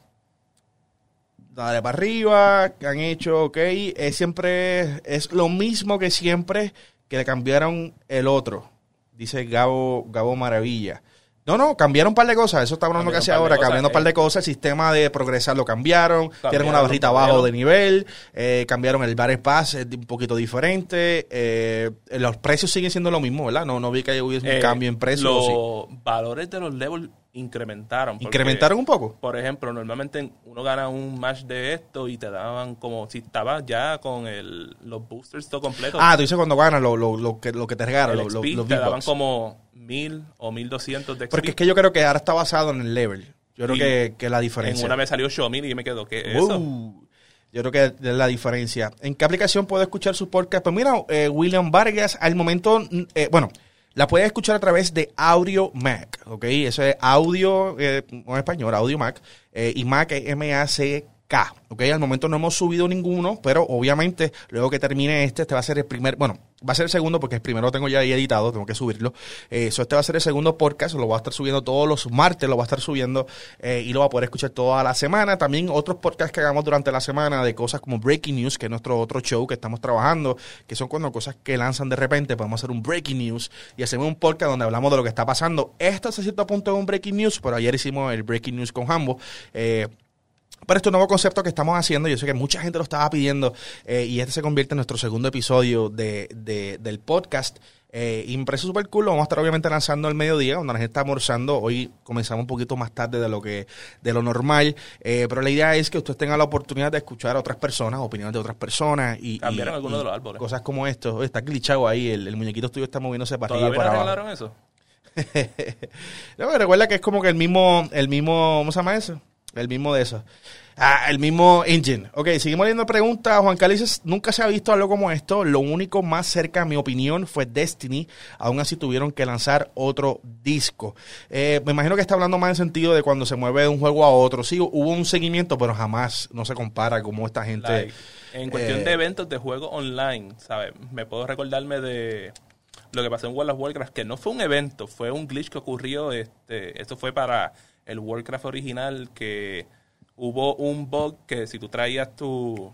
Dale para arriba. ¿Qué han hecho? Ok. Es siempre. Es lo mismo que siempre que le cambiaron el otro. Dice Gabo, Gabo Maravilla. No, no, cambiaron un par de cosas. Eso está hablando casi ahora. cambiando un par eh. de cosas. El sistema de progresar lo cambiaron. tienen Cambiaron, una barrita abajo de nivel. eh, cambiaron el Battle Pass, es un poquito diferente. eh, los precios siguen siendo lo mismo, ¿verdad? No, no vi que hubiese un Eh, cambio en precios. Los valores de los levels incrementaron. porque, ¿Incrementaron un poco? Por ejemplo, normalmente uno gana un match de esto y te daban como si estabas ya con el, los boosters todo completo. Ah, tú dices cuando ganas lo, lo, lo que, lo que te regalan, el lo- los te daban como mil o mil doscientos de XP. Porque es que yo creo que ahora está basado en el level. Yo creo que, que la en diferencia. una me salió Xiaomi y me quedo, ¿qué es eso? Uh, yo creo que es la diferencia. ¿En qué aplicación puedo escuchar su podcast? Pues mira, eh, William Vargas, al momento, mm, eh, bueno, la puedes escuchar a través de Audio Mac, ¿ok? Eso es audio, eh, en español, Audio Mac, eh, y Mac es ¿ok? Al momento no hemos subido ninguno, pero obviamente, luego que termine este, este va a ser el primer, bueno, va a ser el segundo porque el primero lo tengo ya ahí editado, tengo que subirlo. Eh, so este va a ser el segundo podcast, lo voy a estar subiendo todos los martes, lo voy a estar subiendo eh, y lo va a poder escuchar toda la semana. También otros podcasts que hagamos durante la semana de cosas como Breaking News, que es nuestro otro show que estamos trabajando, que son cuando cosas que lanzan de repente, podemos hacer un Breaking News y hacemos un podcast donde hablamos de lo que está pasando. Esto hasta cierto punto es un Breaking News, pero ayer hicimos el Breaking News con Hambo. Eh, para este nuevo concepto que estamos haciendo, yo sé que mucha gente lo estaba pidiendo eh, y este se convierte en nuestro segundo episodio de, de- del podcast. Eh, parece súper cool, lo vamos a estar obviamente lanzando al mediodía, cuando la gente está almorzando. Hoy comenzamos un poquito más tarde de lo que de lo normal, eh, pero la idea es que ustedes tengan la oportunidad de escuchar a otras personas, opiniones de otras personas y, Cambiaron algunos de los árboles. Cosas como esto. Oye, Está glitchado ahí, el, el muñequito tuyo está moviéndose para arriba y ¿Todavía no para abajo. eso? No, recuerda que es como que el mismo, el mismo, ¿cómo se llama eso? El mismo de eso. Ah, el mismo engine. Ok, seguimos leyendo preguntas. Juan Carlos dice, nunca se ha visto algo como esto. Lo único más cerca, a mi opinión, fue Destiny. Aún así tuvieron que lanzar otro disco. Eh, me imagino que está hablando más en sentido de cuando se mueve de un juego a otro. Sí, hubo un seguimiento, pero jamás no se compara como esta gente... Like, en cuestión eh, de eventos de juego online, ¿sabes? Me puedo recordarme de lo que pasó en World of Warcraft, que no fue un evento, fue un glitch que ocurrió. Este, esto fue para el Warcraft original, que hubo un bug que si tú traías tu...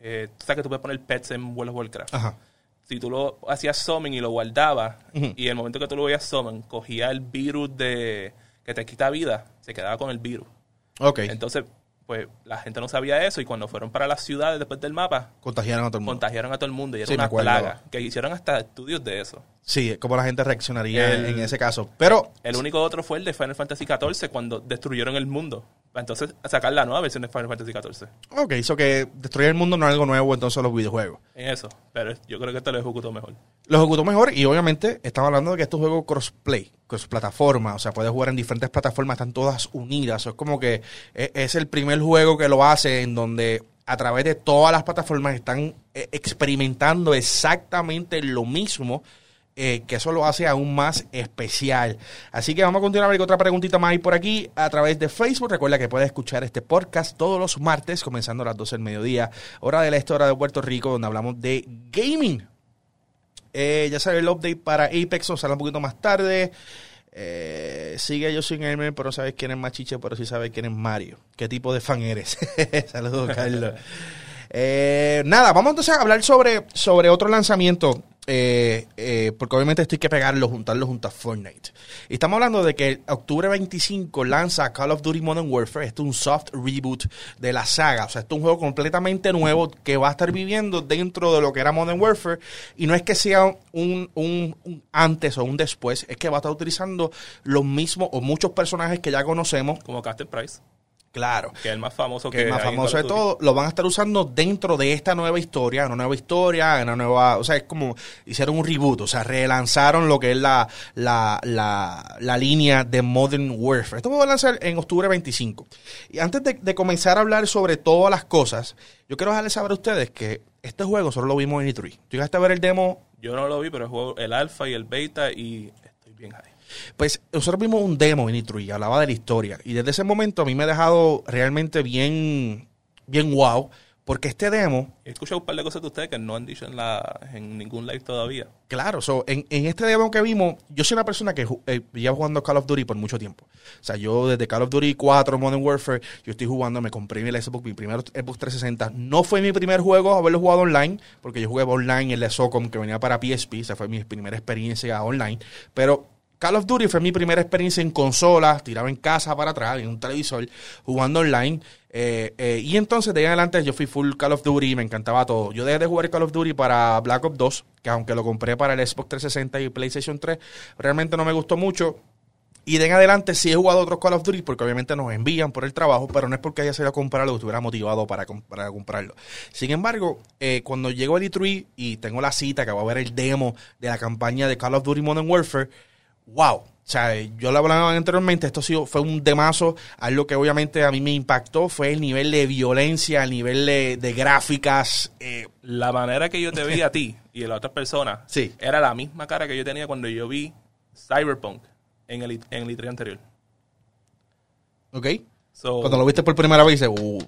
Eh, tú sabes que tú puedes poner pets en World of Warcraft. Ajá. Si tú lo hacías summon y lo guardabas, Ujú. y el momento que tú lo veías summon, cogía el virus de que te quita vida, se quedaba con el virus. Ok. Entonces, pues la gente no sabía eso y cuando fueron para las ciudades después del mapa, Contagiaron a todo el mundo. contagiaron a todo el mundo y era Sí, una plaga. Que hicieron hasta estudios de eso. Sí, cómo la gente reaccionaría El- en ese caso. Pero El único otro fue el de Final Fantasy XIV cuando destruyeron el mundo. Entonces sacar la nueva versión de Final Fantasy XIV. Ok, eso que destruir el mundo no es algo nuevo entonces los videojuegos. En eso. Pero yo creo que esto lo ejecutó mejor. Lo ejecutó mejor y obviamente estamos hablando de que este es un juego crossplay, cross-plataforma, o sea, puedes jugar en diferentes plataformas, están todas unidas. Es como que e- es el primer juego que lo hace en donde a través de todas las plataformas están eh, experimentando exactamente lo mismo. eh, que eso lo hace aún más especial. Así que vamos a continuar qué otra preguntita más hay por aquí a través de Facebook. Recuerda que puedes escuchar este podcast todos los martes, comenzando a las 12 del mediodía, hora de la hora de Puerto Rico, donde hablamos de gaming. Eh, ya sale el update para Apex, o sale un poquito más tarde. Eh, sigue yo sin Gamer, pero sabes quién es Machiche, pero sí sabes quién es Mario. ¿Qué tipo de fan eres? Saludos, Carlos. Eh, nada, vamos entonces a hablar sobre, sobre otro lanzamiento. Eh, eh, porque obviamente esto hay que pegarlo, juntarlo junto a Fortnite. Y estamos hablando de que octubre 25 lanza Call of Duty Modern Warfare. Esto es un soft reboot de la saga. O sea, esto es un juego completamente nuevo que va a estar viviendo dentro de lo que era Modern Warfare. Y no es que sea un, un- un antes o un después, es que va a estar utilizando los mismos o muchos personajes que ya conocemos. Como Captain Price, Claro que es el más famoso que que es más famoso de todo, lo van a estar usando dentro de esta nueva historia, una nueva historia, una nueva, o sea, es como hicieron un reboot, o sea, relanzaron lo que es la, la, la, la línea de Modern Warfare. Esto va a lanzar en octubre 25. Y antes de, de comenzar a hablar sobre todas las cosas, yo quiero dejarles saber a ustedes que este juego solo lo vimos en E3. ¿Tú llegaste a ver el demo Yo no lo vi, pero juego el alfa y el beta y estoy bien high. Pues nosotros vimos un demo en E3 y hablaba de la historia. Y desde ese momento a mí me ha dejado realmente bien, bien wow. Porque este demo, He escuchado un par de cosas de ustedes que no han dicho en, la, en ningún live todavía. claro, so, en, en este demo que vimos, yo soy una persona que eh, lleva jugando Call of Duty por mucho tiempo. O sea, yo desde Call of Duty 4, Modern Warfare, yo estoy jugando, me compré mi Xbox, mi primer Xbox 360. No fue mi primer juego haberlo jugado online, porque yo jugué online el de SOCOM que venía para PSP, esa fue mi primera experiencia online. Pero Call of Duty fue mi primera experiencia en consolas, tiraba en casa para atrás, en un televisor, jugando online. Eh, eh, y entonces de ahí en adelante yo fui full Call of Duty, me encantaba todo. Yo dejé de jugar Call of Duty para Black Ops 2, que aunque lo compré para el Xbox 360 y PlayStation 3, realmente no me gustó mucho. Y de en adelante sí he jugado otros Call of Duty porque obviamente nos envían por el trabajo, pero no es porque haya salido a comprarlo o estuviera motivado para, comp- para comprarlo. Sin embargo, eh, cuando llego al E3 y tengo la cita que voy a ver el demo de la campaña de Call of Duty Modern Warfare, wow. O sea, yo lo hablaba anteriormente, esto fue un demazo. Algo que obviamente a mí me impactó fue el nivel de violencia, el nivel de, de gráficas. eh, La manera que yo te vi a ti y a la otra persona Sí. era la misma cara que yo tenía cuando yo vi Cyberpunk en el, en el E3 anterior. ¿Ok? So, Cuando lo viste por primera vez, dices, uh,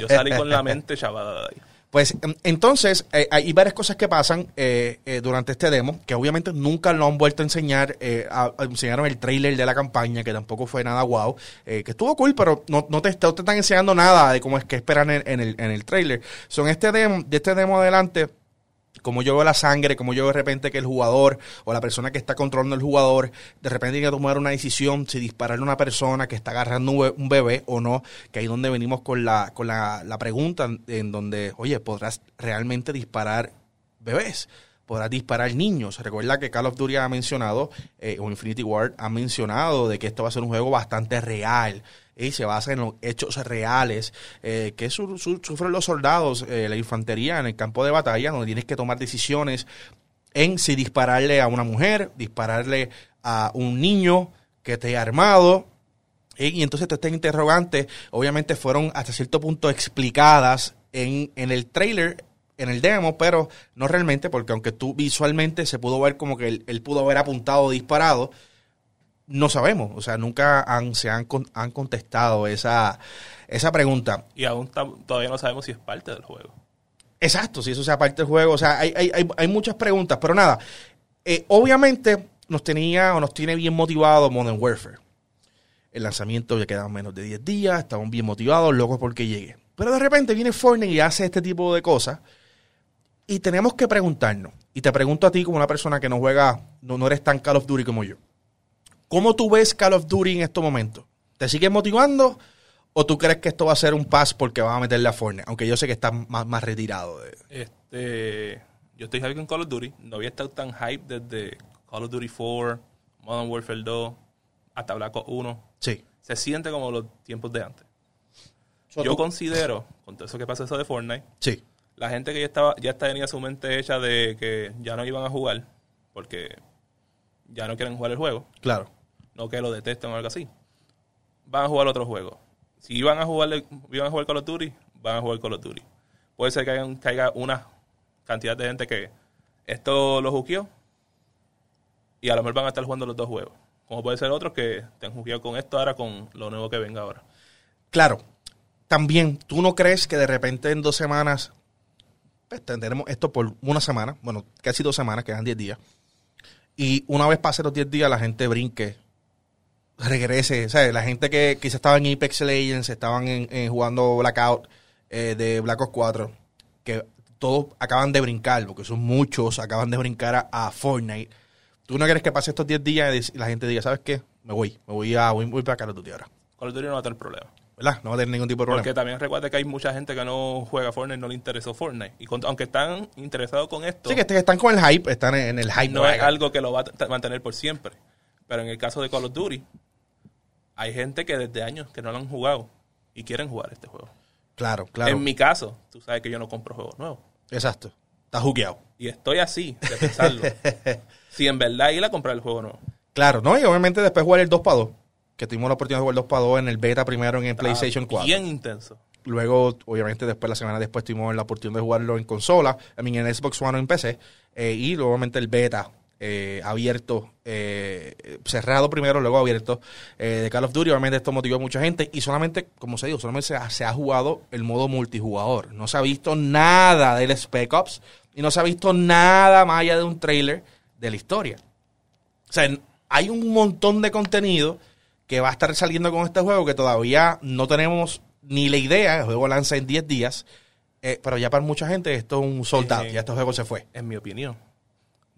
yo salí con la mente chavada de ahí. Pues em, entonces eh, hay varias cosas que pasan eh, eh, durante este demo que obviamente nunca lo han vuelto a enseñar. eh, a- a- enseñaron el trailer de la campaña que tampoco fue nada guau, eh, que estuvo cool, pero no, no, te, no te están enseñando nada de cómo es que esperan en, en el, en el trailer. Son este demo, de este demo adelante como yo veo la sangre, como yo veo de repente que el jugador o la persona que está controlando el jugador, de repente tiene que tomar una decisión si dispararle a una persona que está agarrando un be- un bebé o no, que ahí es donde venimos con la, con la, la pregunta en donde, oye, ¿podrás realmente disparar bebés? Podrás disparar niños. Recuerda que Call of Duty ha mencionado, eh, o Infinity Ward ha mencionado de que esto va a ser un juego bastante real y se basa en los hechos reales eh, que su- su- sufren los soldados, eh, la infantería en el campo de batalla, donde tienes que tomar decisiones en si dispararle a una mujer, dispararle a un niño que esté armado. Y entonces todas estas interrogantes, obviamente, fueron hasta cierto punto explicadas en, en el trailer, en el demo, pero no realmente, porque aunque tú visualmente se pudo ver como que él, él pudo haber apuntado o disparado, no sabemos. O sea, nunca han, se han, han contestado esa, esa pregunta. Y aún todavía no sabemos si es parte del juego. Exacto, si eso sea parte del juego. O sea, hay, hay, hay, hay muchas preguntas, pero nada. Eh, obviamente nos tenía o nos tiene bien motivado Modern Warfare. El lanzamiento ya quedan menos de 10 días, estamos bien motivados, locos porque llegue. Pero de repente viene Fortnite y hace este tipo de cosas. Y tenemos que preguntarnos. Y te pregunto a ti como una persona que no juega, no, no eres tan Call of Duty como yo. ¿Cómo tú ves Call of Duty en estos momentos? ¿Te sigues motivando? ¿O tú crees que esto va a ser un pass porque vas a meterle a Fortnite? Aunque yo sé que estás más, más retirado de... Este, yo estoy hype con Call of Duty. No había estado tan hype desde Call of Duty 4, Modern Warfare 2, hasta Black Ops 1. Sí. Se siente como los tiempos de antes. So, yo tú- considero, con todo eso que pasa eso de Fortnite, Sí. La gente que ya estaba ya tenía su mente hecha de que ya no iban a jugar porque ya no quieren jugar el juego, Claro. no que lo detesten o algo así. Van a jugar otro juego. Si iban a jugar iban a jugar Call of Duty, van a jugar Call of Duty. Puede ser que haya una cantidad de gente que esto lo juqueó y a lo mejor van a estar jugando los dos juegos. Como puede ser otros que estén juqueados con esto ahora con lo nuevo que venga ahora. Claro. También, ¿tú no crees que de repente en dos semanas, pues tendremos esto por una semana, bueno, casi dos semanas, quedan 10 días, y una vez pase los 10 días la gente brinque, regrese, ¿sabes? La gente que quizás estaba en Apex Legends, estaban en, jugando Blackout eh, de Black Ops 4, que todos acaban de brincar, porque son muchos, acaban de brincar a, Fortnite. ¿Tú no crees que pase estos 10 días y la gente diga, ¿sabes qué? Me voy, me voy a voy, voy para Call of Duty ahora. Call of Duty no va a tener problema. ¿Verdad? No va a tener ningún tipo de problema. Porque también recuerda que hay mucha gente que no juega Fortnite, no le interesó Fortnite. Y con- aunque están interesados con esto, Sí, que est- están con el hype, están en, el hype. no es wagon. algo que lo va a mantener por siempre. Pero en el caso de Call of Duty, hay gente que desde años que no lo han jugado y quieren jugar este juego. Claro, claro. En mi caso, tú sabes que yo no compro juegos nuevos. Exacto. Está jugueado. Y estoy así de pensarlo. si en verdad ir a comprar el juego nuevo. Claro, ¿no? Y obviamente después jugar el 2 para 2. Que tuvimos la oportunidad de jugar el 2 para 2 en el beta primero en el PlayStation 4. Bien intenso. Luego, obviamente, después, la semana después, tuvimos la oportunidad de jugarlo en consola, I mean, en Xbox One o en PC. eh, y luego, obviamente, el beta eh, abierto, eh, cerrado primero, luego abierto, eh, de Call of Duty. Obviamente, esto motivó a mucha gente. Y solamente, como se digo, solamente se ha, se ha jugado el modo multijugador. No se ha visto nada del Spec Ops y no se ha visto nada más allá de un trailer de la historia. O sea, hay un montón de contenido que va a estar saliendo con este juego que todavía no tenemos ni la idea. El juego lanza en 10 días. eh, pero ya para mucha gente esto es un soldado. Eh, ya este juego se fue. En mi opinión,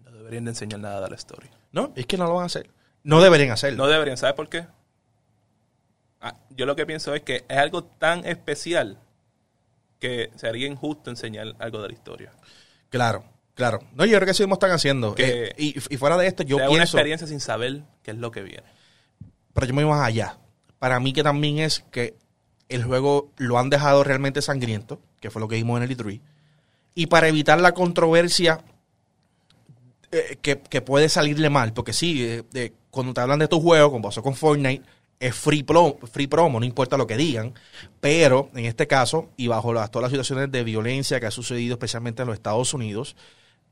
no deberían de enseñar nada de la historia. No, es que no lo van a hacer. No deberían hacerlo. No deberían, ¿sabes por qué? Ah, yo lo que pienso es que es algo tan especial que sería injusto enseñar algo de la historia. Claro, claro. No, yo creo que eso mismo están haciendo. Que- Eh, y, y fuera de esto, yo Sea una pienso... experiencia sin saber qué es lo que viene. Pero yo me voy más allá. Para mí que también es que el juego lo han dejado realmente sangriento, que fue lo que vimos en el E3. Y para evitar la controversia eh, que, que puede salirle mal, porque sí, eh, cuando te hablan de tu juego, como pasó con Fortnite, es free, pro- free promo, no importa lo que digan, pero en este caso, y bajo las, todas las situaciones de violencia que ha sucedido especialmente en los Estados Unidos,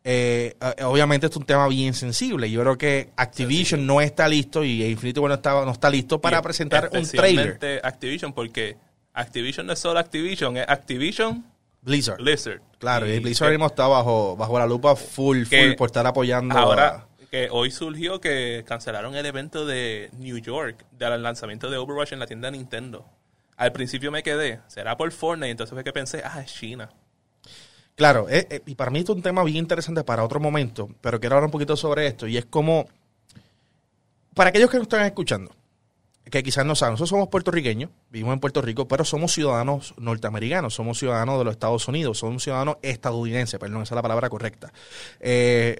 eh, eh, obviamente es un tema bien sensible. Yo creo que Activision no está listo y Infinity War no está, no está listo para Y presentar un trailer. Activision, porque Activision no es solo Activision, es Activision Blizzard. Blizzard. Claro, y, Y Blizzard mismo está bajo, bajo la lupa full, full por estar apoyando. Ahora, a- que hoy surgió que cancelaron el evento de New York, del lanzamiento de Overwatch en la tienda de Nintendo. Al principio me quedé, será por Fortnite, entonces fue que pensé, ah, es China. Claro, eh, eh, y para mí esto es un tema bien interesante para otro momento, pero quiero hablar un poquito sobre esto. Y es como, para aquellos que nos están escuchando, que quizás no saben, nosotros somos puertorriqueños, vivimos en Puerto Rico, pero somos ciudadanos norteamericanos, somos ciudadanos de los Estados Unidos, somos ciudadanos estadounidenses, perdón, esa es la palabra correcta. Eh,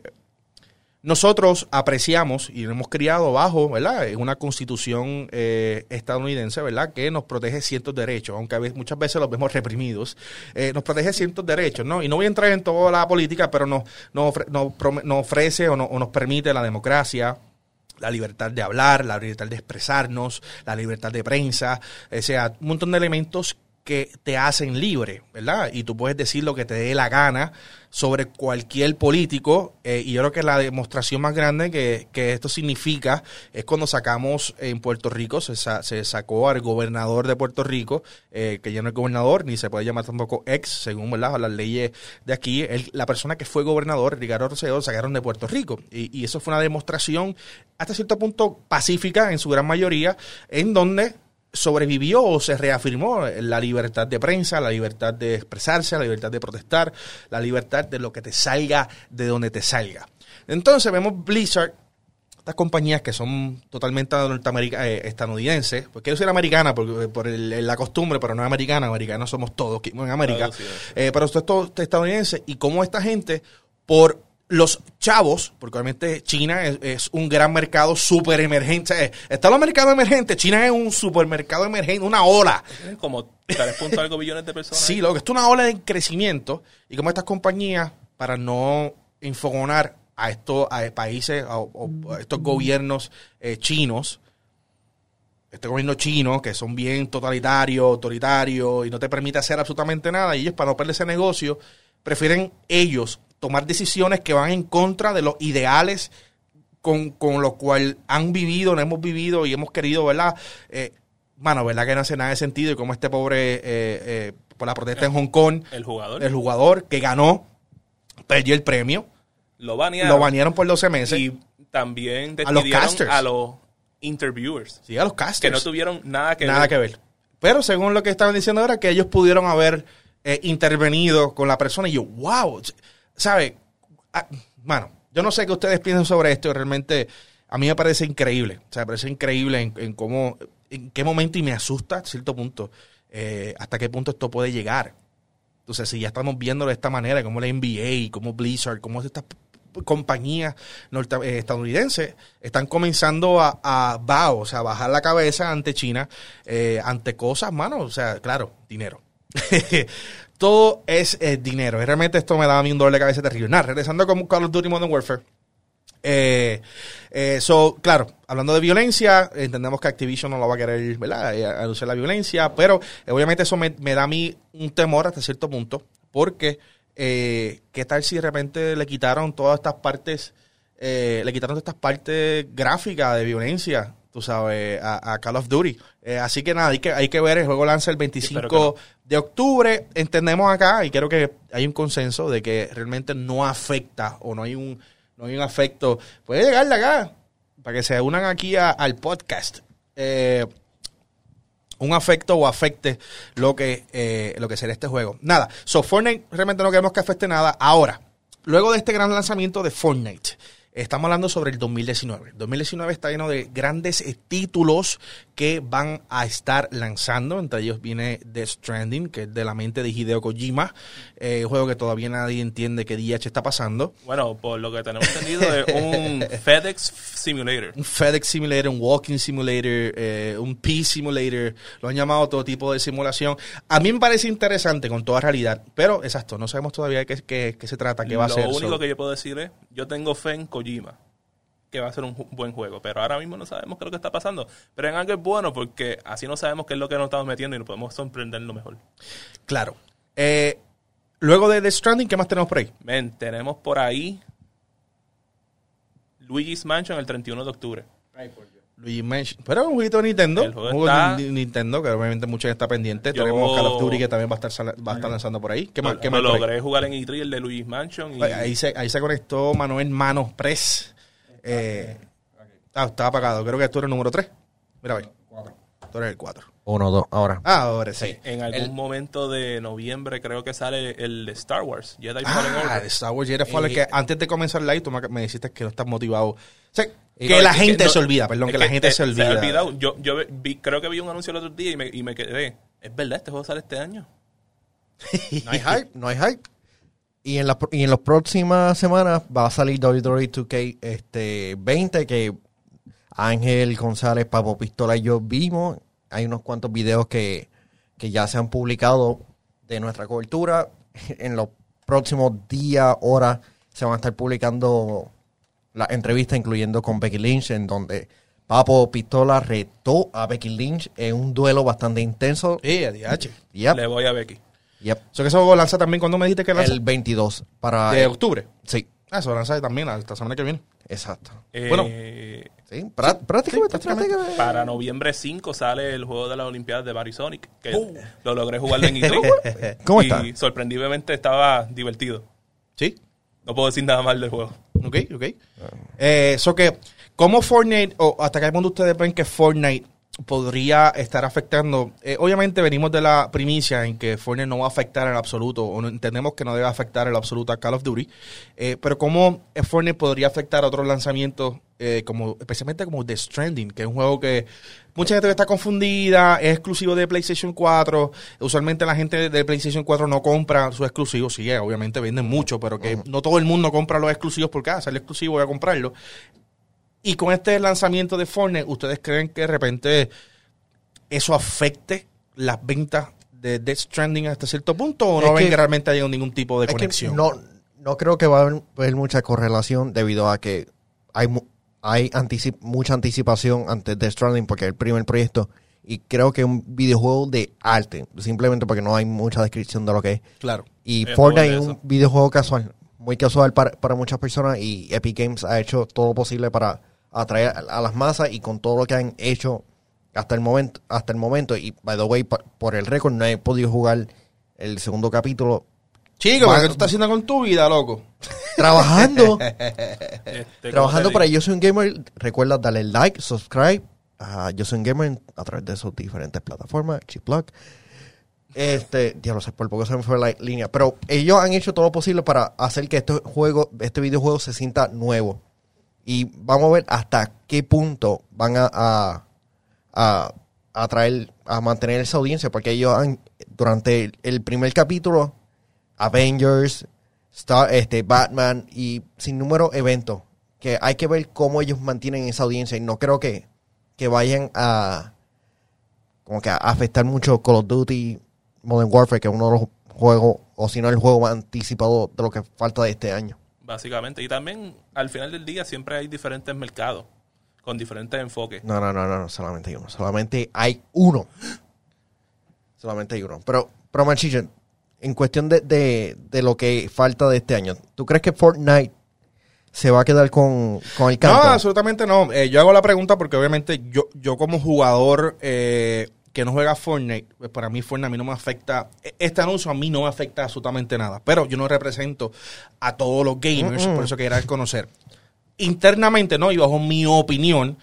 nosotros apreciamos y hemos criado bajo, ¿verdad? Una constitución eh, estadounidense, ¿verdad? Que nos protege ciertos derechos, aunque muchas veces los vemos reprimidos. Eh, nos protege ciertos derechos, ¿no? Y no voy a entrar en toda la política, pero nos, nos, nos ofrece o, no- nos permite la democracia, la libertad de hablar, la libertad de expresarnos, la libertad de prensa, o sea, un montón de elementos que te hacen libre, ¿verdad? Y tú puedes decir lo que te dé la gana sobre cualquier político, eh, y yo creo que la demostración más grande que, que esto significa es cuando sacamos en Puerto Rico, se, sa- se sacó al gobernador de Puerto Rico, eh, que ya no es gobernador, ni se puede llamar tampoco ex, según ¿verdad? las leyes de aquí, la persona que fue gobernador, Ricardo Rosselló, sacaron de Puerto Rico, y, y eso fue una demostración hasta cierto punto pacífica en su gran mayoría, en donde sobrevivió o se reafirmó la libertad de prensa, la libertad de expresarse, la libertad de protestar, la libertad de lo que te salga de donde te salga. Entonces vemos Blizzard, estas compañías que son totalmente eh, estadounidenses, pues quiero decir americana porque, por el- la costumbre, pero no americana, americanos somos todos en América, eh, pero esto es todo estadounidense y cómo esta gente, por los chavos, porque obviamente China es, es un gran mercado súper emergente. Eh, Están los mercados emergentes, China es un supermercado emergente, una ola. Como 3 puntos algo billones de personas. Sí, lo que esto es una ola de crecimiento y como estas compañías, para no enfogonar a estos a países, a, a estos gobiernos eh, chinos, este gobierno chino, que son bien totalitarios, autoritarios y no te permite hacer absolutamente nada, y ellos para no perder ese negocio, prefieren ellos tomar decisiones que van en contra de los ideales con, con lo cual han vivido, no hemos vivido y hemos querido, ¿verdad? Eh, mano, ¿verdad? Que no hace nada de sentido y como este pobre, eh, eh, por la protesta en Hong Kong, El jugador el jugador que ganó, perdió el premio, lo banearon. lo banearon por 12 meses. Y también A los casters. a los interviewers. sí, a los casters. Que no tuvieron nada que nada ver. que ver. Pero según lo que estaban diciendo ahora, que ellos pudieron haber eh, intervenido con la persona. Y yo, wow, ¿sabe? Ah, mano, yo no sé qué ustedes piensan sobre esto. Realmente a mí me parece increíble. O sea, me parece increíble en, cómo, en qué momento y me asusta a cierto punto, eh, hasta qué punto esto puede llegar. Entonces, si ya estamos viendo de esta manera, como la NBA, como Blizzard, como estas compañías eh, estadounidenses están comenzando a, a o sea, bajar la cabeza ante China, eh, ante cosas, mano, o sea, claro, dinero. Todo es eh, dinero. Y realmente esto me da a mí un dolor de cabeza terrible. Nada, regresando con Call of Duty Modern Warfare. Eh, eh, so, claro, hablando de violencia, entendemos que Activision no lo va a querer, ¿verdad? Eh, anunciar la violencia, pero obviamente eso me, me da a mí un temor hasta cierto punto, porque ¿qué tal si de repente le quitaron todas estas partes, eh, le quitaron todas estas partes gráficas de violencia, tú sabes, a, a Call of Duty? Eh, así que nada, hay que, hay que ver, el juego lanza el 25 espero que de octubre, entendemos acá, y creo que hay un consenso de que realmente no afecta o no hay un, no hay un afecto. Puede llegar de acá, para que se unan aquí al podcast. Eh, un afecto o afecte lo que, eh, lo que será este juego. Nada, so Fortnite realmente no queremos que afecte nada. Ahora, luego de este gran lanzamiento de Fortnite, Estamos hablando sobre el 2019. El 2019 está lleno de grandes eh, títulos que van a estar lanzando. Entre ellos viene The Stranding, que es de la mente de Hideo Kojima. Eh, un juego que todavía nadie entiende qué DH está pasando. Bueno, por lo que tenemos entendido es un FedEx Simulator. Un FedEx Simulator, un Walking Simulator, eh, un P Simulator. Lo han llamado todo tipo de simulación. A mí me parece interesante con toda realidad. Pero, exacto, no sabemos todavía qué, qué- qué se trata, qué va a lo ser. único So- que yo puedo decir es, yo tengo fe en Kojima, que va a ser un buen juego, pero ahora mismo no sabemos qué es lo que está pasando. Pero en algo es bueno porque así no sabemos qué es lo que nos estamos metiendo y nos podemos sorprender lo mejor. Claro. Eh, luego de The Stranding, ¿qué más tenemos por ahí? Men, tenemos por ahí Luigi's Mansion el 31 de octubre. Luigi Mansion. Pero es un jueguito de Nintendo. El juego un juego está- de Nintendo, que obviamente mucha gente está pendiente. Yo- Tenemos Call of Duty que también va a estar, va a estar lanzando por ahí. ¿Qué más? ¿Qué lo más por ahí? logré jugar en E3 el de Luigi's Mansion y Ahí se, ahí se conectó Manuel Manos Press. Eh, ah, estaba apagado. Creo que tú eres el número 3. Mira, ve. Tú eres el 4. Uno, dos, ahora. Ah, ahora sí. en algún El- momento de noviembre creo que sale el de Star Wars, Jedi Fallen Ah, Order. de Star Wars Jedi Fallen, Y- que antes de comenzar el live tú me, me dijiste que no estás motivado. O sea, que no, la es que gente no- se olvida, perdón, que la gente se olvida. ha olvidado. Yo, yo vi- creo que vi un anuncio el otro día y me, y me quedé. Es verdad, este juego sale este año. No hay hype, no hay hype. Y en, la, y en las próximas semanas va a salir WWE 2K este, 20, que Ángel González, Papo Pistola y yo vimos. Hay unos cuantos videos que, que ya se han publicado de nuestra cobertura. En los próximos días, horas, se van a estar publicando las entrevistas, incluyendo con Becky Lynch, en donde Papo Pistola retó a Becky Lynch en un duelo bastante intenso. Eh, ADH. Yep, Le voy a Becky. yep. Eso que eso lanza también cuando me dijiste que lanza. El 22 para... de octubre. Sí, Ah, eso lanza también la esta semana que viene. exacto. Eh, Bueno. Sí, prá- prácticamente, sí, prácticamente. prácticamente. Para noviembre 5 sale el juego de las Olimpiadas de Barry Sonic, que Uh. lo logré jugar en E3. ¿Cómo y está? sorprendiblemente estaba divertido. Sí. No puedo decir nada mal del juego. Ok, ok. Eh, Eso que, ¿cómo Fortnite, o hasta qué punto ustedes ven que Fortnite podría estar afectando? Eh, obviamente venimos de la primicia en que Fortnite no va a afectar en absoluto, o no- entendemos que no debe afectar en absoluto a Call of Duty, eh, pero ¿cómo eh, Fortnite podría afectar a otros lanzamientos, eh, como especialmente como The Stranding, que es un juego que mucha gente está confundida, es exclusivo de PlayStation 4, usualmente la gente de PlayStation 4 no compra sus exclusivos, sí, eh, obviamente venden mucho, pero que no todo el mundo compra los exclusivos porque, ah, sale exclusivo, voy a comprarlo. Y con este lanzamiento de Fortnite, ¿ustedes creen que de repente eso afecte las ventas de Death Stranding hasta cierto punto o no ven que- realmente haya ningún tipo de conexión? no, no creo que va a haber, mucha correlación debido a que hay, hay anticip- mucha anticipación antes de Stranding porque es el primer proyecto y creo que es un videojuego de arte, simplemente porque no hay mucha descripción de lo que es. Claro. Y Fortnite es un videojuego casual, muy casual para, para muchas personas y Epic Games ha hecho todo lo posible para atraer a, las masas y con todo lo que han hecho hasta el momento, hasta el momento y by the way, por el récord no he podido jugar el segundo capítulo Chico, ¿qué tú estás haciendo con tu vida, loco? trabajando, Este, ¿cómo trabajando para? Yo Soy un Gamer. Recuerda darle like, subscribe a Yo Soy un Gamer a través de sus diferentes plataformas, Chiplock. Este, ya lo sé, por poco se me fue la línea, pero ellos han hecho todo lo posible para hacer que este juego, este videojuego se sienta nuevo. Y vamos a ver hasta qué punto van a, a, a, a traer, a mantener esa audiencia, porque ellos han, durante el, el primer capítulo, Avengers, Star, este, Batman y sin número eventos, que hay que ver cómo ellos mantienen esa audiencia y no creo que, que vayan a como que a afectar mucho Call of Duty Modern Warfare, que es uno de los juegos, o si no el juego más anticipado de lo que falta de este año. Básicamente. Y también, al final del día, siempre hay diferentes mercados con diferentes enfoques. No, no, no, no, no, solamente hay uno. Solamente hay uno. Solamente hay uno. Pero, pero Manchillo, en cuestión de, de, de lo que falta de este año, ¿tú crees que Fortnite se va a quedar con, con el No, canto? absolutamente no. Eh, yo hago la pregunta porque obviamente yo, yo como jugador eh, que no juega Fortnite, pues para mí Fortnite a mí no me afecta, e- este anuncio a mí no me afecta absolutamente nada, pero yo no represento a todos los gamers, por eso quería conocer. Internamente, ¿no? Y bajo mi opinión,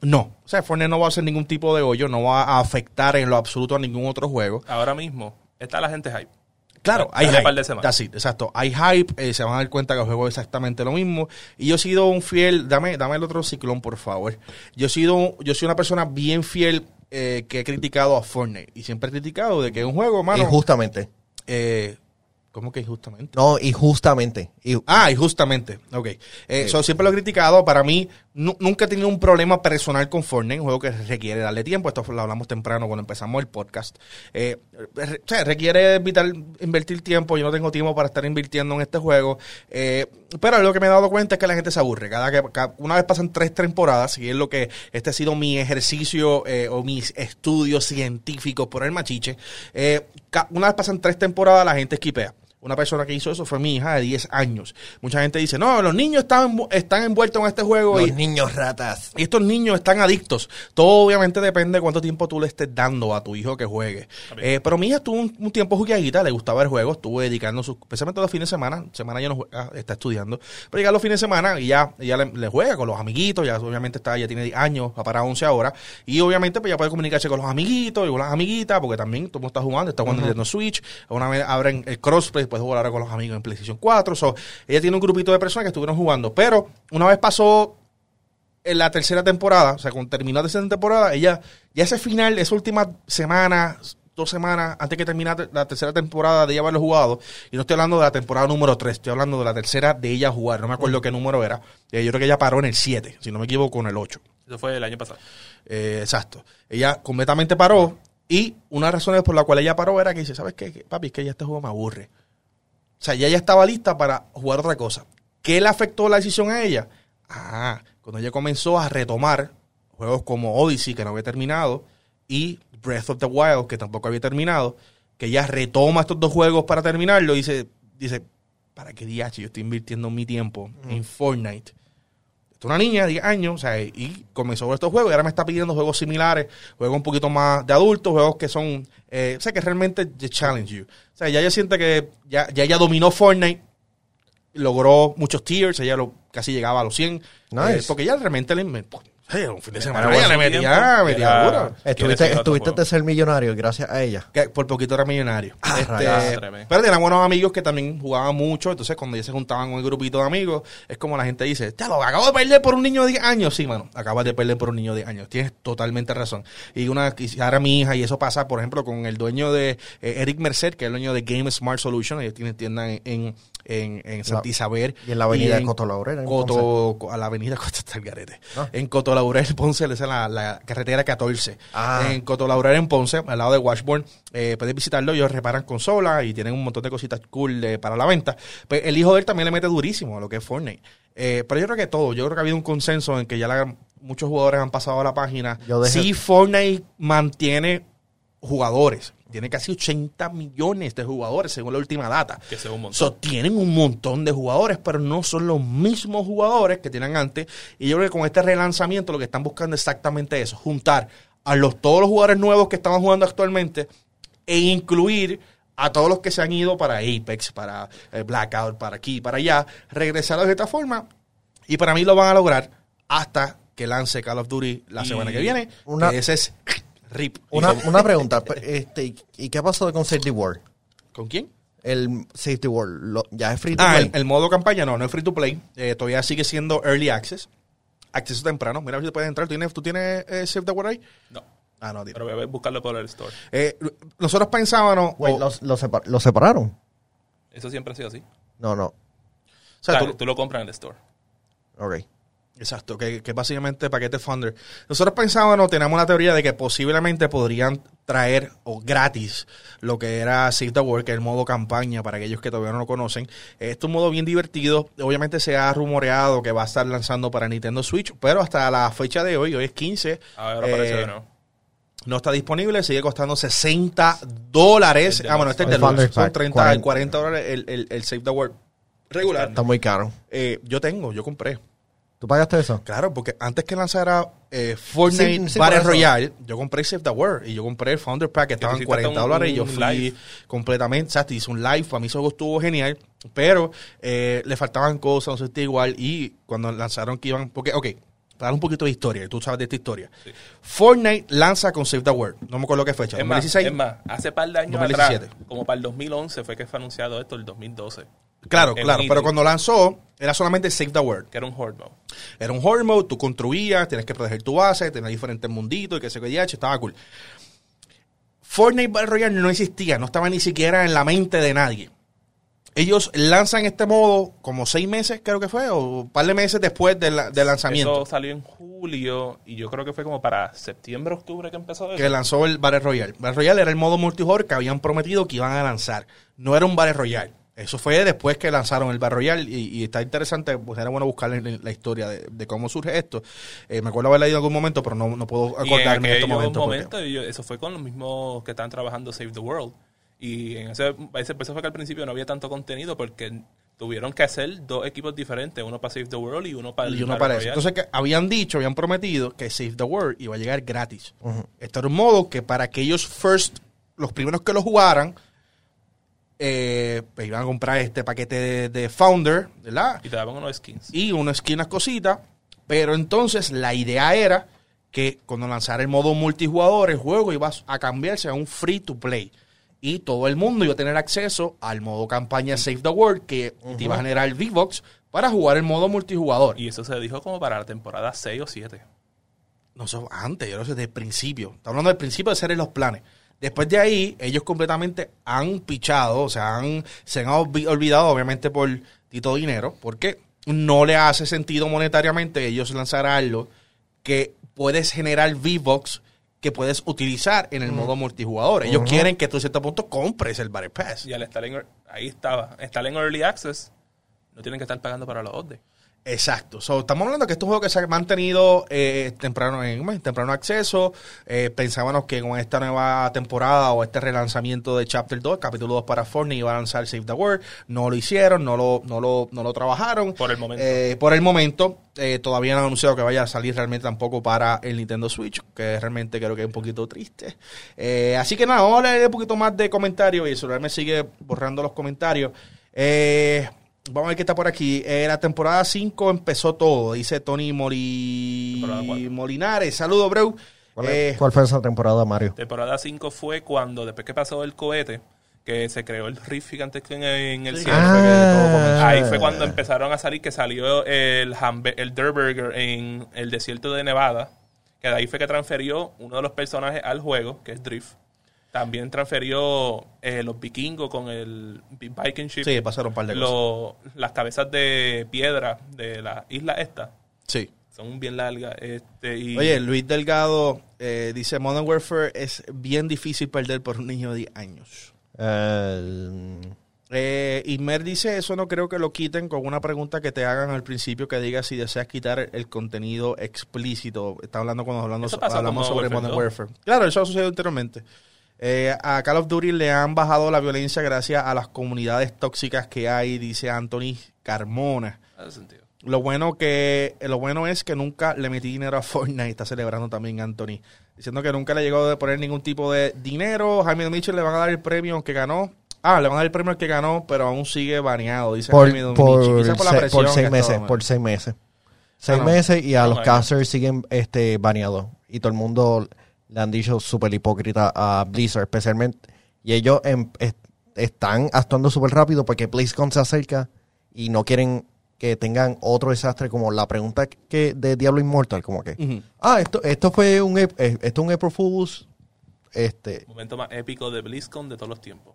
no. O sea, Fortnite no va a hacer ningún tipo de hoyo, no va a afectar en lo absoluto a ningún otro juego. Ahora mismo está la gente hype. Claro, hay hype. par de it, exacto. Hay hype, eh, se van a dar cuenta que el juego es exactamente lo mismo. Y yo he sido un fiel, dame, dame el otro ciclón, por favor. Yo he sido, yo soy una persona bien fiel eh, que he criticado a Fortnite. Y siempre he criticado de que es un juego, mano. Injustamente. eh, ¿Cómo que injustamente? No, injustamente. Y, Ah, y justamente, ok. Eh, so, siempre lo he criticado. Para mí, nunca he tenido un problema personal con Fortnite, un juego que requiere darle tiempo. Esto lo hablamos temprano cuando empezamos el podcast. Eh, requiere vital- invertir tiempo. Yo no tengo tiempo para estar invirtiendo en este juego. Eh, pero lo que me he dado cuenta es que la gente se aburre. Cada que, cada- una vez pasan tres temporadas, y es lo que este ha sido mi ejercicio eh, o mis estudios científicos por el machiche. una vez pasan tres temporadas, la gente esquipea. Una persona que hizo eso fue mi hija de 10 años. Mucha gente dice, no, los niños están, están envueltos en este juego los y, niños ratas. y estos niños están adictos. Todo obviamente depende de cuánto tiempo tú le estés dando a tu hijo que juegue. Eh, pero mi hija estuvo un, un tiempo jugueadita, le gustaba el juego, estuvo dedicando sus, especialmente los fines de semana, semana ya no juega, está estudiando, pero llega los fines de semana y ya, ella le, le juega con los amiguitos, ya obviamente está, ya tiene 10 años, va para 11 ahora, y obviamente pues ya puede comunicarse con los amiguitos y con las amiguitas, porque también todo el está jugando, está jugando en Nintendo Switch, una vez abren el crossplay, puedes jugar ahora con los amigos en PlayStation 4, so, ella tiene un grupito de personas que estuvieron jugando, pero una vez pasó en la tercera temporada, o sea, cuando terminó la tercera temporada, ella, ya ese final, esa última semana, dos semanas antes que terminara la tercera temporada de ella haberlo jugado, y no estoy hablando de la temporada número 3, estoy hablando de la tercera de ella jugar, no me acuerdo qué número era, Eh, yo creo que ella paró en el 7, si no me equivoco, en el 8. Eso fue el año pasado. Eh, exacto. Ella completamente paró y una de las razones por la cual ella paró era que dice, ¿sabes qué? Papi, es que ya este juego me aburre. O sea, ya ella estaba lista para jugar otra cosa. ¿Qué le afectó la decisión a ella? Ah, cuando ella comenzó a retomar juegos como Odyssey, que no había terminado, y Breath of the Wild, que tampoco había terminado, que ella retoma estos dos juegos para terminarlo y dice, dice ¿para qué DH yo estoy invirtiendo mi tiempo en Fortnite? Una niña de 10 años, o sea, y comenzó con estos juegos y ahora me está pidiendo juegos similares, juegos un poquito más de adultos, juegos que son, eh, o sea, que realmente te challenge you. O sea, ya ella siente que ya, ya ella dominó Fortnite, logró muchos tiers, ella lo, casi llegaba a los 100, Nice. eh, porque ya realmente le inventó. Hey, un fin de semana Era ella le metía, metía Era- duro. ¿Quiere decir Estuviste, estuviste de ser millonario gracias a ella. Que por poquito era millonario. Ah, Este, pero tenía buenos amigos que también jugaban mucho. Entonces, cuando ellos se juntaban con el grupito de amigos, es como la gente dice: Te lo acabo de perder por un niño de 10 años. Sí, mano, acabas de perder por un niño de 10 años. Tienes totalmente razón. Y una, y ahora mi hija, y eso pasa, por ejemplo, con el dueño de eh, Eric Merced, que es el dueño de Game Smart Solution. Ellos tienen tienda en, en, en, en Santa Isabel. y en la avenida en Coto Laurel, en Coto, a la avenida Coto está el garete. Ah. En Coto Laurel, Ponce, esa es la, la carretera 14. Ah. En Coto Laurel, en Ponce, al lado de Washburn. Eh, puedes visitarlo, ellos reparan consolas y tienen un montón de cositas cool para la venta. Pues el hijo de él también le mete durísimo a lo que es Fortnite. Eh, pero yo creo que todo, yo creo que ha habido un consenso en que ya la- muchos jugadores han pasado a la página. Yo dejé- Sí, Fortnite mantiene jugadores. Tiene casi 80 millones de jugadores según la última data. Que sea un montón. So, tienen un montón de jugadores, pero no son los mismos jugadores que tenían antes. Y yo creo que con este relanzamiento lo que están buscando es exactamente eso, juntar a los, todos los jugadores nuevos que estaban jugando actualmente e incluir a todos los que se han ido para Apex, para eh, Blackout, para aquí, para allá, regresarlos de esta forma. Y para mí lo van a lograr hasta que lance Call of Duty la Y semana que viene. una- que ese es RIP. Una, ¿Y con- una pregunta. este, ¿Y qué ha pasado con Safety World? ¿Con quién? El Safety World lo- ya es free to Ah, play. el, el modo campaña no, no es free to play. Eh, todavía sigue siendo early access. Acceso temprano. Mira a ver si puedes entrar. ¿Tú tienes, tú tienes eh, Save the World ahí? No. Ah, no, tío. Pero voy a buscarlo por el store. Eh, nosotros pensábamos. Wait, o- los, los separ- los separaron? Eso siempre ha sido así. No, no. o sea, tú lo compras en el store. Ok. Exacto, que, que básicamente paquete Funder. Nosotros pensábamos, teníamos la teoría de que posiblemente podrían traer o gratis lo que era Save the World, que es el modo campaña para aquellos que todavía no lo conocen. Este es un modo bien divertido. Obviamente se ha rumoreado que va a estar lanzando para Nintendo Switch, pero hasta la fecha de hoy, hoy es 15. Ahora eh. No está disponible, sigue costando 60 dólares. El Ah, bueno, este es El el deluxe. Son Pack, 30, 40. 40 dólares el, el, el Save the World regular. Está muy caro. Eh, yo tengo, yo compré. ¿Tú pagaste eso? Claro, porque antes que lanzara eh, Fortnite Sí, sí, Battle. Royale, yo compré Save the World y yo compré el Founder Pack que estaba en hiciste 40 un- dólares y yo fui live. completamente, exacto, hice un live, para mí eso estuvo genial, pero eh, le faltaban cosas, no sé si está igual y cuando lanzaron que iban, porque, ok, para dar un poquito de historia, tú sabes de esta historia. Fortnite lanza con Save the World. No me acuerdo qué fecha. Es más, 2016. es más, hace par de años 2017. atrás, como para el 2011 fue que fue anunciado esto, el 2012. Claro, En claro. E3, Pero cuando lanzó, era solamente Save the World. Que era un horde mode. Era un horde mode, tú construías, tienes que proteger tu base, tenías diferentes munditos y que se que estaba cool. Fortnite Battle Royale no existía, no estaba ni siquiera en la mente de nadie. Ellos lanzan este modo como seis meses, creo que fue, o un par de meses después del, lanzamiento. Eso salió en julio y yo creo que fue como para septiembre, octubre que empezó eso. que lanzó el Battle Royale. Battle Royale era el modo multijugador que habían prometido que iban a lanzar. No era un Battle Royale. Eso fue después que lanzaron el Battle Royale y, y está interesante, pues era bueno buscar la, historia de, de cómo surge esto. Eh, me acuerdo haber leído en algún momento, pero no, no puedo Y en acordarme en, este momento. eso fue con los mismos que estaban trabajando Save the World. Y en ese, ese por eso fue que al principio no había tanto contenido porque tuvieron que hacer dos equipos diferentes, uno para Save the World y uno para el Y uno Battle para eso. Entonces, que habían dicho, habían prometido que Save the World iba a llegar gratis. Esto era un modo que para aquellos first, los primeros que lo jugaran, eh, pues iban a comprar este paquete de, de Founder, ¿verdad? y te daban unos skins. y una esquinas cositas. Pero entonces la idea era que cuando lanzara el modo multijugador, el juego iba a cambiarse a un free to play. Y todo el mundo iba a tener acceso al modo campaña Save the World, que te iba a generar V-Box para jugar el modo multijugador. Y eso se dijo como para la temporada 6 o 7. No sé, antes, yo no sé, desde el principio. Está hablando del principio de ser en los planes. Después de ahí, ellos completamente han pichado, o sea, han, se han olvi- olvidado, obviamente, por Tito Dinero, porque no le hace sentido monetariamente ellos lanzar algo que puedes generar V-Box que puedes utilizar en el modo multijugador. Ellos quieren que tú a cierto punto compres el Battle Pass. Y al estar en, ahí estaba, estar en Early Access, no tienen que estar pagando para los odds. Exacto. So, estamos hablando que estos juegos que se han mantenido eh, temprano en temprano acceso. Eh, pensábamos que con esta nueva temporada o este relanzamiento de Chapter 2, capítulo 2 para Fortnite, iba a lanzar Save the World. No lo hicieron, no lo, no lo, no lo trabajaron. Por el momento. Eh, por el momento, eh, todavía no han anunciado que vaya a salir realmente tampoco para el Nintendo Switch, que realmente creo que es un poquito triste. Eh, así que nada, vamos a leer un poquito más de comentarios y el celular me sigue borrando los comentarios. Eh, vamos a ver qué está por aquí. Eh, la temporada 5 empezó todo, dice Tony Moli... Molinares. Saludos, bro. ¿Cuál, Eh, cuál fue esa temporada, Mario? Temporada 5 fue cuando, después que pasó el cohete, que se creó el rift gigantesco en, en el Sí, cielo. comenzó. Ahí fue cuando empezaron a salir, que salió el, hambe- el Dirt Burger en el desierto de Nevada, que de ahí fue que transfirió uno de los personajes al juego, que es Drift. También transfirió eh, los vikingos con el Big Viking Ship. Sí, pasaron un par de cosas. Las cabezas de piedra de la isla esta Sí. son bien largas. Este, y Oye, Luis Delgado eh, dice, Modern Warfare es bien difícil perder por un niño de 10 años. Eh, Eh, y Mer dice, eso no creo que lo quiten con una pregunta que te hagan al principio que diga si deseas quitar el contenido explícito. Está hablando cuando hablando, hablamos sobre Modern Modern Warfare Warfare. Claro, eso ha sucedido anteriormente. Eh, a Call of Duty le han bajado la violencia gracias a las comunidades tóxicas que hay, dice Anthony Carmona. hace sentido. Lo bueno que lo bueno es que nunca le metí dinero a Fortnite, está celebrando también Anthony, diciendo que nunca le llegó de poner ningún tipo de dinero. Jaime Mitchell le van a dar el premio que ganó. Ah, le van a dar el premio al que ganó, pero aún sigue baneado, dice por, Jaime por. Quizás por la se- presión por seis meses, estaba- por seis meses. Seis no. meses y a No, los no, casters siguen este baneados. Y todo el mundo le han dicho súper hipócrita a Blizzard, especialmente. Y ellos em- est- están actuando súper rápido porque BlizzCon se acerca y no quieren que tengan otro desastre como la pregunta que de Diablo Immortal, como que, ah, esto, esto fue un, eh, esto es un April Fools, este, Momento más épico de BlizzCon de todos los tiempos.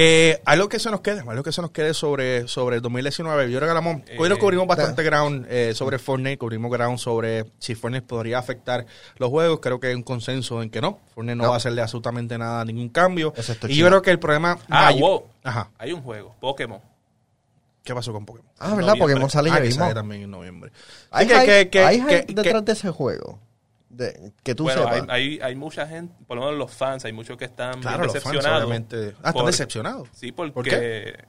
Eh, algo que se nos quede, algo que se nos quede sobre, sobre el 2019. Yo creo que hablamos- hoy nos Eh, cubrimos bastante ground eh, sobre Fortnite, cubrimos ground sobre si Fortnite podría afectar los juegos. Creo que hay un consenso en que no. Fortnite no, No. va a hacerle absolutamente nada, ningún cambio. Excepto Y China. yo creo que el problema... Ah, wow. Ajá. Hay un juego, Pokémon. ¿Qué pasó con Pokémon? ah, ¿verdad? noviembre. Pokémon sale Ah, ya mismo. sale también en noviembre. Hay, Que- que- hype- que- hay que- hype detrás de ese juego. De, que tú bueno, hay, sepas. hay, hay mucha gente, por lo menos los fans, hay muchos que están Claro, bien los fans decepcionados. obviamente... Ah, están decepcionados. Sí, porque ¿Por qué?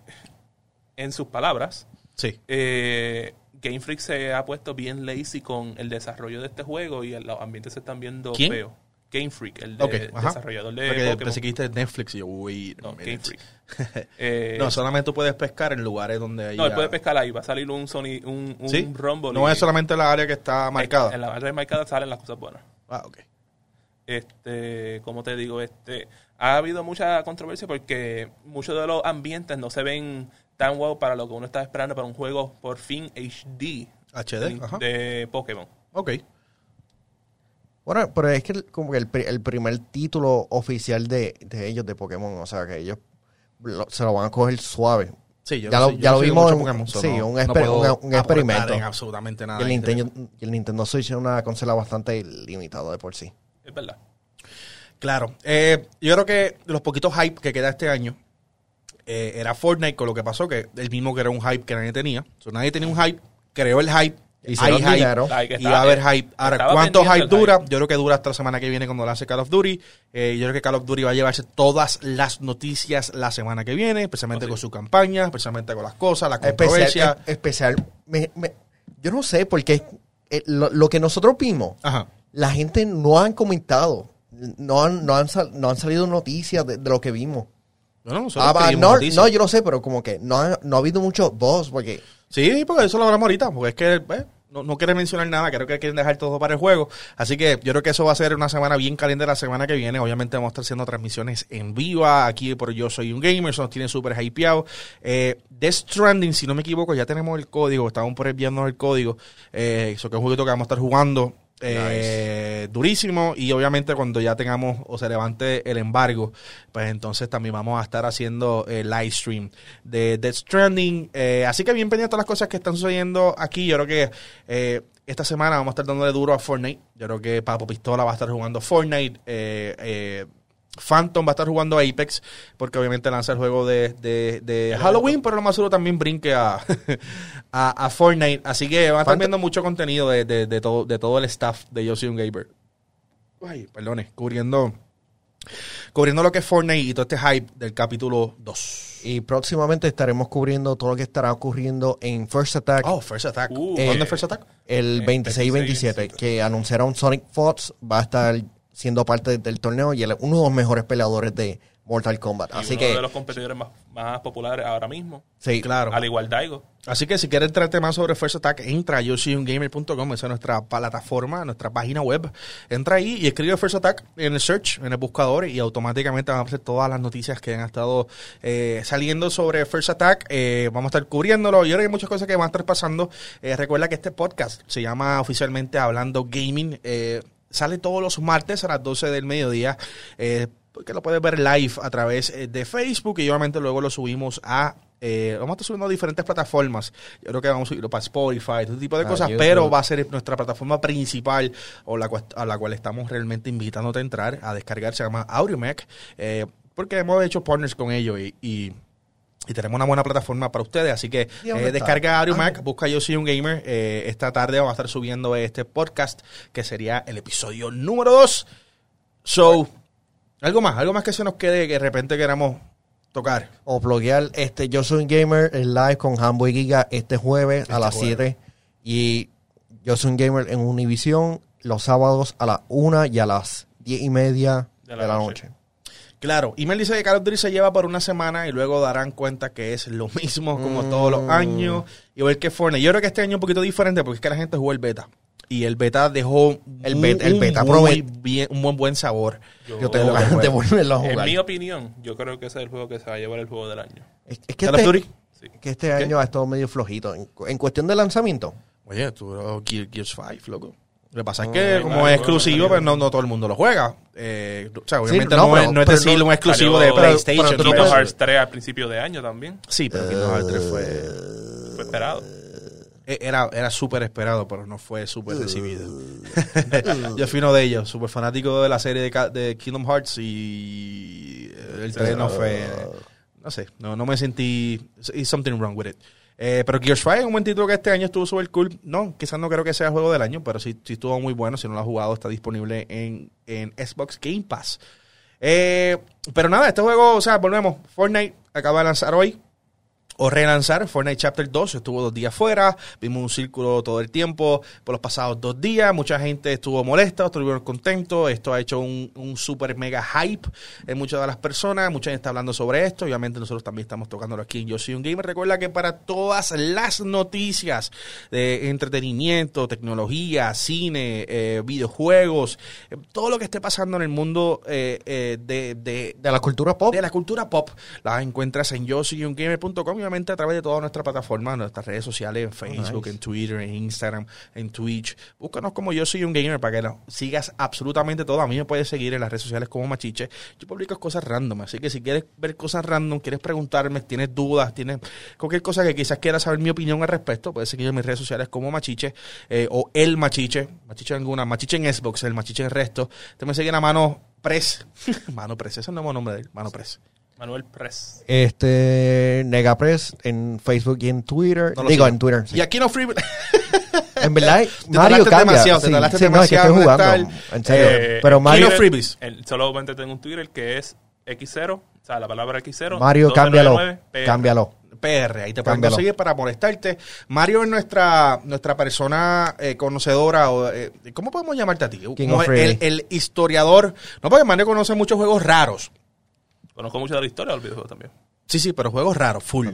en sus palabras, Sí. eh, Game Freak se ha puesto bien lazy con el desarrollo de este juego y los ambientes se están viendo ¿Quién? feos. Game Freak, el de- desarrollador de Porque Pokémon. pensé que dijiste Netflix y yo, wait No. Game Freak. Eh, No, solamente tú puedes pescar en lugares donde hay. no, él puede pescar ahí, va a salir un Sony, un, un ¿Sí? Rumble. No y- es solamente la área que está marcada. En la área marcada salen las cosas buenas. Ah, ok. Este, como te digo, este, ha habido mucha controversia porque muchos de los ambientes no se ven tan wow para lo que uno está esperando para un juego por fin HD HD, ajá. de Pokémon. Ok. Bueno, pero es que como que el, pri- el primer título oficial de, de ellos de Pokémon, o sea que ellos lo- se lo van a coger suave. Sí, yo Ya no lo- sé- ya no lo vimos en- Pokémon, sí, no- un no exper- puedo un- experimento. en absolutamente nada. Y el, Nintendo, y el Nintendo Switch es una consola bastante limitado de por sí. Es verdad. Claro. Eh, yo creo que los poquitos hype que queda este año eh, era Fortnite con lo que pasó, que el mismo que era un hype que nadie tenía. So, nadie tenía un hype, creó el hype, Hicieron hay hype. Like, y va a haber hype. Ahora, ¿cuánto hype dura? hype. Yo creo que dura hasta la semana que viene cuando lance Call of Duty. Eh, yo creo que Call of Duty va a llevarse todas las noticias la semana que viene, especialmente Oh, sí. con su campaña, especialmente con las cosas, la Especial, controversia. es- especial me- me- yo no sé, porque eh, lo, lo que nosotros vimos, Ajá. la gente no han comentado. No han, no han, sal- no han salido noticias de, de lo que vimos. Bueno, nosotros Ah, no, no, yo lo sé, pero como que no ha, no ha habido mucho voz, porque Sí, porque eso lo hablamos ahorita, porque es que eh, no, no quieren mencionar nada, creo que quieren dejar todo para el juego. Así que yo creo que eso va a ser una semana bien caliente la semana que viene. Obviamente vamos a estar haciendo transmisiones en vivo aquí por Yo Soy un Gamer, eso nos tiene súper hypeado. Eh, Death Stranding, si no me equivoco, ya tenemos el código, estamos por enviarnos el código. Eh, eso que es un jueguito que vamos a estar jugando. Eh, durísimo. Y obviamente cuando ya tengamos o se levante el embargo pues entonces también vamos a estar haciendo el live stream de Death Stranding. Eh, así que bien pendiente a las cosas que están sucediendo aquí. Yo creo que eh, esta semana vamos a estar dándole duro a Fortnite. Yo creo que Papo Pistola va a estar jugando Fortnite. Eh, eh, Phantom va a estar jugando Apex porque obviamente lanza el juego de, de, de Halloween, pero lo más seguro también brinque a, a, a Fortnite. Así que van a estar Phantom- viendo mucho contenido de, de, de todo, de todo el staff de Yo Soy un Gamer. Ay, perdone, cubriendo, cubriendo lo que es Fortnite y todo este hype del capítulo 2. y próximamente estaremos cubriendo todo lo que estará ocurriendo en First Attack Oh, First Attack. Uh, ¿Dónde eh, First Attack? el eh, 26 y 26, 27, que anunciaron Sonic Fox, va a estar siendo parte del torneo y él es uno de los mejores peleadores de Mortal Kombat. Y Así uno que, de los competidores más, más populares ahora mismo. sí, Claro. Al igual Daigo. Así que si quieres entrarte más sobre First Attack, entra a yosoyungamer.com, esa es nuestra plataforma, nuestra página web. Entra ahí y escribe First Attack en el search, en el buscador, y automáticamente van a aparecer todas las noticias que han estado eh, saliendo sobre First Attack. Eh, vamos a estar cubriéndolo. Yo creo que hay muchas cosas que van a estar pasando. Eh, recuerda que este podcast se llama oficialmente Hablando Gaming. Sale todos los martes a las 12 del mediodía. Eh, que lo puedes ver live a través eh, de Facebook y obviamente luego lo subimos a eh, vamos a estar subiendo a diferentes plataformas. Yo creo que vamos a subirlo para Spotify, todo tipo de Ah, cosas, pero va a ser nuestra plataforma principal o la a la cual estamos realmente invitándote a entrar, a descargar, se llama AudioMac, eh, porque hemos hecho partners con ellos y, y- y tenemos una buena plataforma para ustedes, así que ¿Y dónde eh, descarga AudioMac, Ah. busca Yo Soy un Gamer, eh, esta tarde vamos a estar subiendo este podcast, que sería el episodio número 2. So, algo más, algo más que se nos quede que de repente queramos tocar. o bloguear este Yo Soy un Gamer el live con Hambo y Giga este jueves a Este las jueves. 7 y Yo Soy un Gamer en Univision los sábados a las 1 y a las 10 y media de la, noche. Claro, Email dice que Call of Duty se lleva por una semana y luego darán cuenta que es lo mismo como todos los años. Igual que Fortnite. Yo creo que este año es un poquito diferente porque es que la gente jugó el beta. Y el beta dejó El un- beta- el un beta muy promet- bien, un buen, buen sabor. Yo- Yo tengo ganas de volverlo a En mi opinión, yo creo que ese es el juego que se va a llevar el juego del año. Es, es que, Call of este, Duty. Sí. que este año ha estado medio flojito. En, en cuestión de lanzamiento, Oye, tú oh, Gear- Gears 5, loco. Lo que pasa es No, que como es exclusivo, pues no, no todo el mundo lo juega. Eh, o sea, obviamente no, no, pero- es, no es pero decir no- un exclusivo salió- de pero- PlayStation. pero Kingdom. Hearts 3 al principio de año también. Sí, pero Kingdom Hearts 3 fue... Fue esperado. Eh, Era, era súper esperado, pero no fue súper recibido. Yo fui uno de ellos, súper fanático de la serie de, Ca- de Kingdom Hearts y eh, el 3 no fue... No sé, no, no me sentí... It's something wrong with it. Eh, pero Gears 5 es un buen título que este año estuvo súper cool. No, quizás no creo que sea juego del año, pero sí, sí estuvo muy bueno. Si no lo has jugado, está disponible en, en Xbox Game Pass. Eh, pero nada, este juego, o sea, volvemos. Fortnite acaba de lanzar hoy. O relanzar Fortnite Chapter 2. Estuvo dos días fuera, vimos un círculo todo el tiempo por los pasados dos días. Mucha gente estuvo molesta, otros estuvieron contentos. Esto ha hecho un, un super mega hype en muchas de las personas. Mucha gente está hablando sobre esto. Obviamente, nosotros también estamos tocándolo aquí en Yo Soy un Gamer. Recuerda que para todas las noticias de entretenimiento, tecnología, cine, eh, videojuegos, eh, todo lo que esté pasando en el mundo eh, de, de, De la cultura pop. de la cultura pop las encuentras en yo soy un gamer.com obviamente a través de todas nuestras plataformas, nuestras redes sociales, en Facebook, nice. en Twitter, en Instagram, en Twitch. Búscanos como yo soy un gamer para que nos sigas absolutamente todo. A mí me puedes seguir en las redes sociales como Machiche. Yo publico cosas random, así que si quieres ver cosas random, quieres preguntarme, tienes dudas, tienes cualquier cosa que quizás quieras saber mi opinión al respecto, puedes seguir en mis redes sociales como Machiche eh, o el Machiche, Machiche en alguna, Machiche en Xbox, el Machiche en resto. Te me siguen a mano Press, mano Press, ese es el nuevo nombre de él, mano Press. Manuel Press. Este, Negapress en Facebook y en Twitter. No Digo, sigo. en Twitter. sí. Y aquí no free. En verdad, Te Mario cambia. demasiado, te sí, no, es que demasiado estoy en jugando. estar, En serio. eh, Pero Mario, Kino freebies. El- solamente tengo un Twitter que es X0, o sea, la palabra X0. Mario, cámbialo. 1299, PR. Cámbialo. PR, ahí te pueden conseguir para molestarte. Mario es nuestra, nuestra persona eh, conocedora, o, eh, ¿cómo podemos llamarte a ti? King Como of el, el historiador. No, porque Mario conoce muchos juegos raros. Conozco mucho de la historia del videojuego también. Sí, sí, pero juegos raros, full.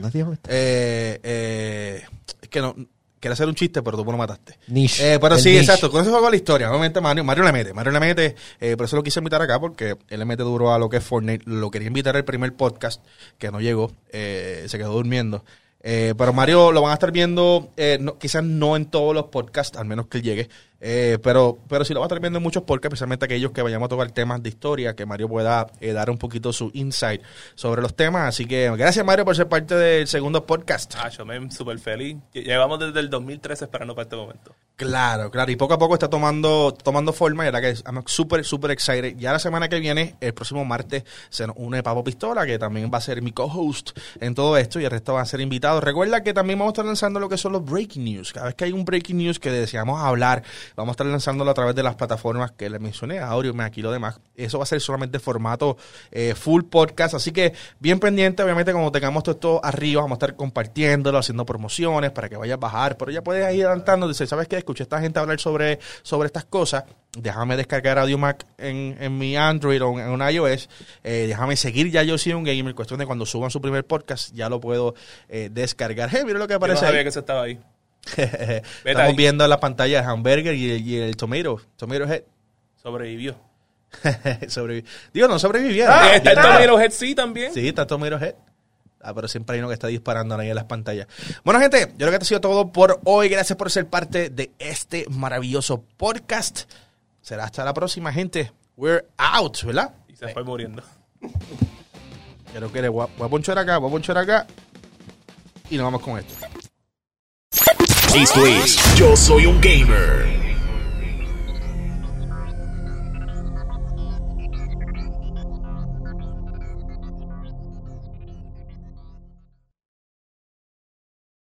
Eh, eh, es que no... Quería hacer un chiste, pero tú me lo mataste. Niche. Eh, pero El sí, niche. exacto. Con ese juego de la historia. Obviamente Mario, Mario le mete. Mario le mete. Eh, por eso lo quise invitar acá, porque él le mete duro a lo que es Fortnite. Lo quería invitar al primer podcast, que no llegó. Eh, se quedó durmiendo. Eh, pero Mario lo van a estar viendo, eh, no- quizás no en todos los podcasts, al menos que él llegue. Eh, pero, pero sí lo va a estar viendo en muchos podcasts, especialmente aquellos que vayamos a tocar temas de historia, que Mario pueda eh, dar un poquito su insight sobre los temas. Así que gracias Mario por ser parte del segundo podcast. Ah, yo me súper feliz. Lle- Llevamos desde el 2013 esperando para este momento. Claro, claro. Y poco a poco está tomando, tomando forma. Y la que I'm súper, súper excited. Ya la semana que viene, el próximo martes, se nos une Papo Pistola, que también va a ser mi co-host en todo esto. Y el resto van a ser invitados. Recuerda que también vamos a estar lanzando lo que son los breaking news. Cada vez que hay un breaking news que deseamos hablar, vamos a estar lanzándolo a través de las plataformas que les mencioné, Audio, aquí lo demás. Eso va a ser solamente formato eh, full podcast. Así que bien pendiente, obviamente, cuando tengamos todo esto arriba, vamos a estar compartiéndolo, haciendo promociones para que vayas a bajar. Pero ya puedes ir adelantando. Dice, ¿sabes qué? Escuché a esta gente hablar sobre, sobre estas cosas. Déjame descargar Audio Mac en, en mi Android o en, un iOS. Eh, déjame seguir ya yo soy un gamer. Cuestión de cuando suban su primer podcast, ya lo puedo eh, descargar. Hey, mira lo que Yo no aparece sabía ahí. que eso estaba ahí. Estamos ahí. viendo en la pantalla el hamburger y el, y el tomato. Tomato head. Sobrevivió. Sobrevi- Digo, no sobrevivieron. Ah, está el. Tomato Head sí también. Sí, está Tomato Head. Ah, pero siempre hay uno que está disparando ahí en las pantallas. Bueno, gente, yo creo que esto ha sido todo por hoy. Gracias por ser parte de este maravilloso podcast. Será hasta la próxima, gente. We're out, ¿verdad? Y se fue muriendo. Creo que a, voy a ponchar acá, voy a ponchar acá. Y nos vamos con esto. Esto es Yo Soy un Gamer.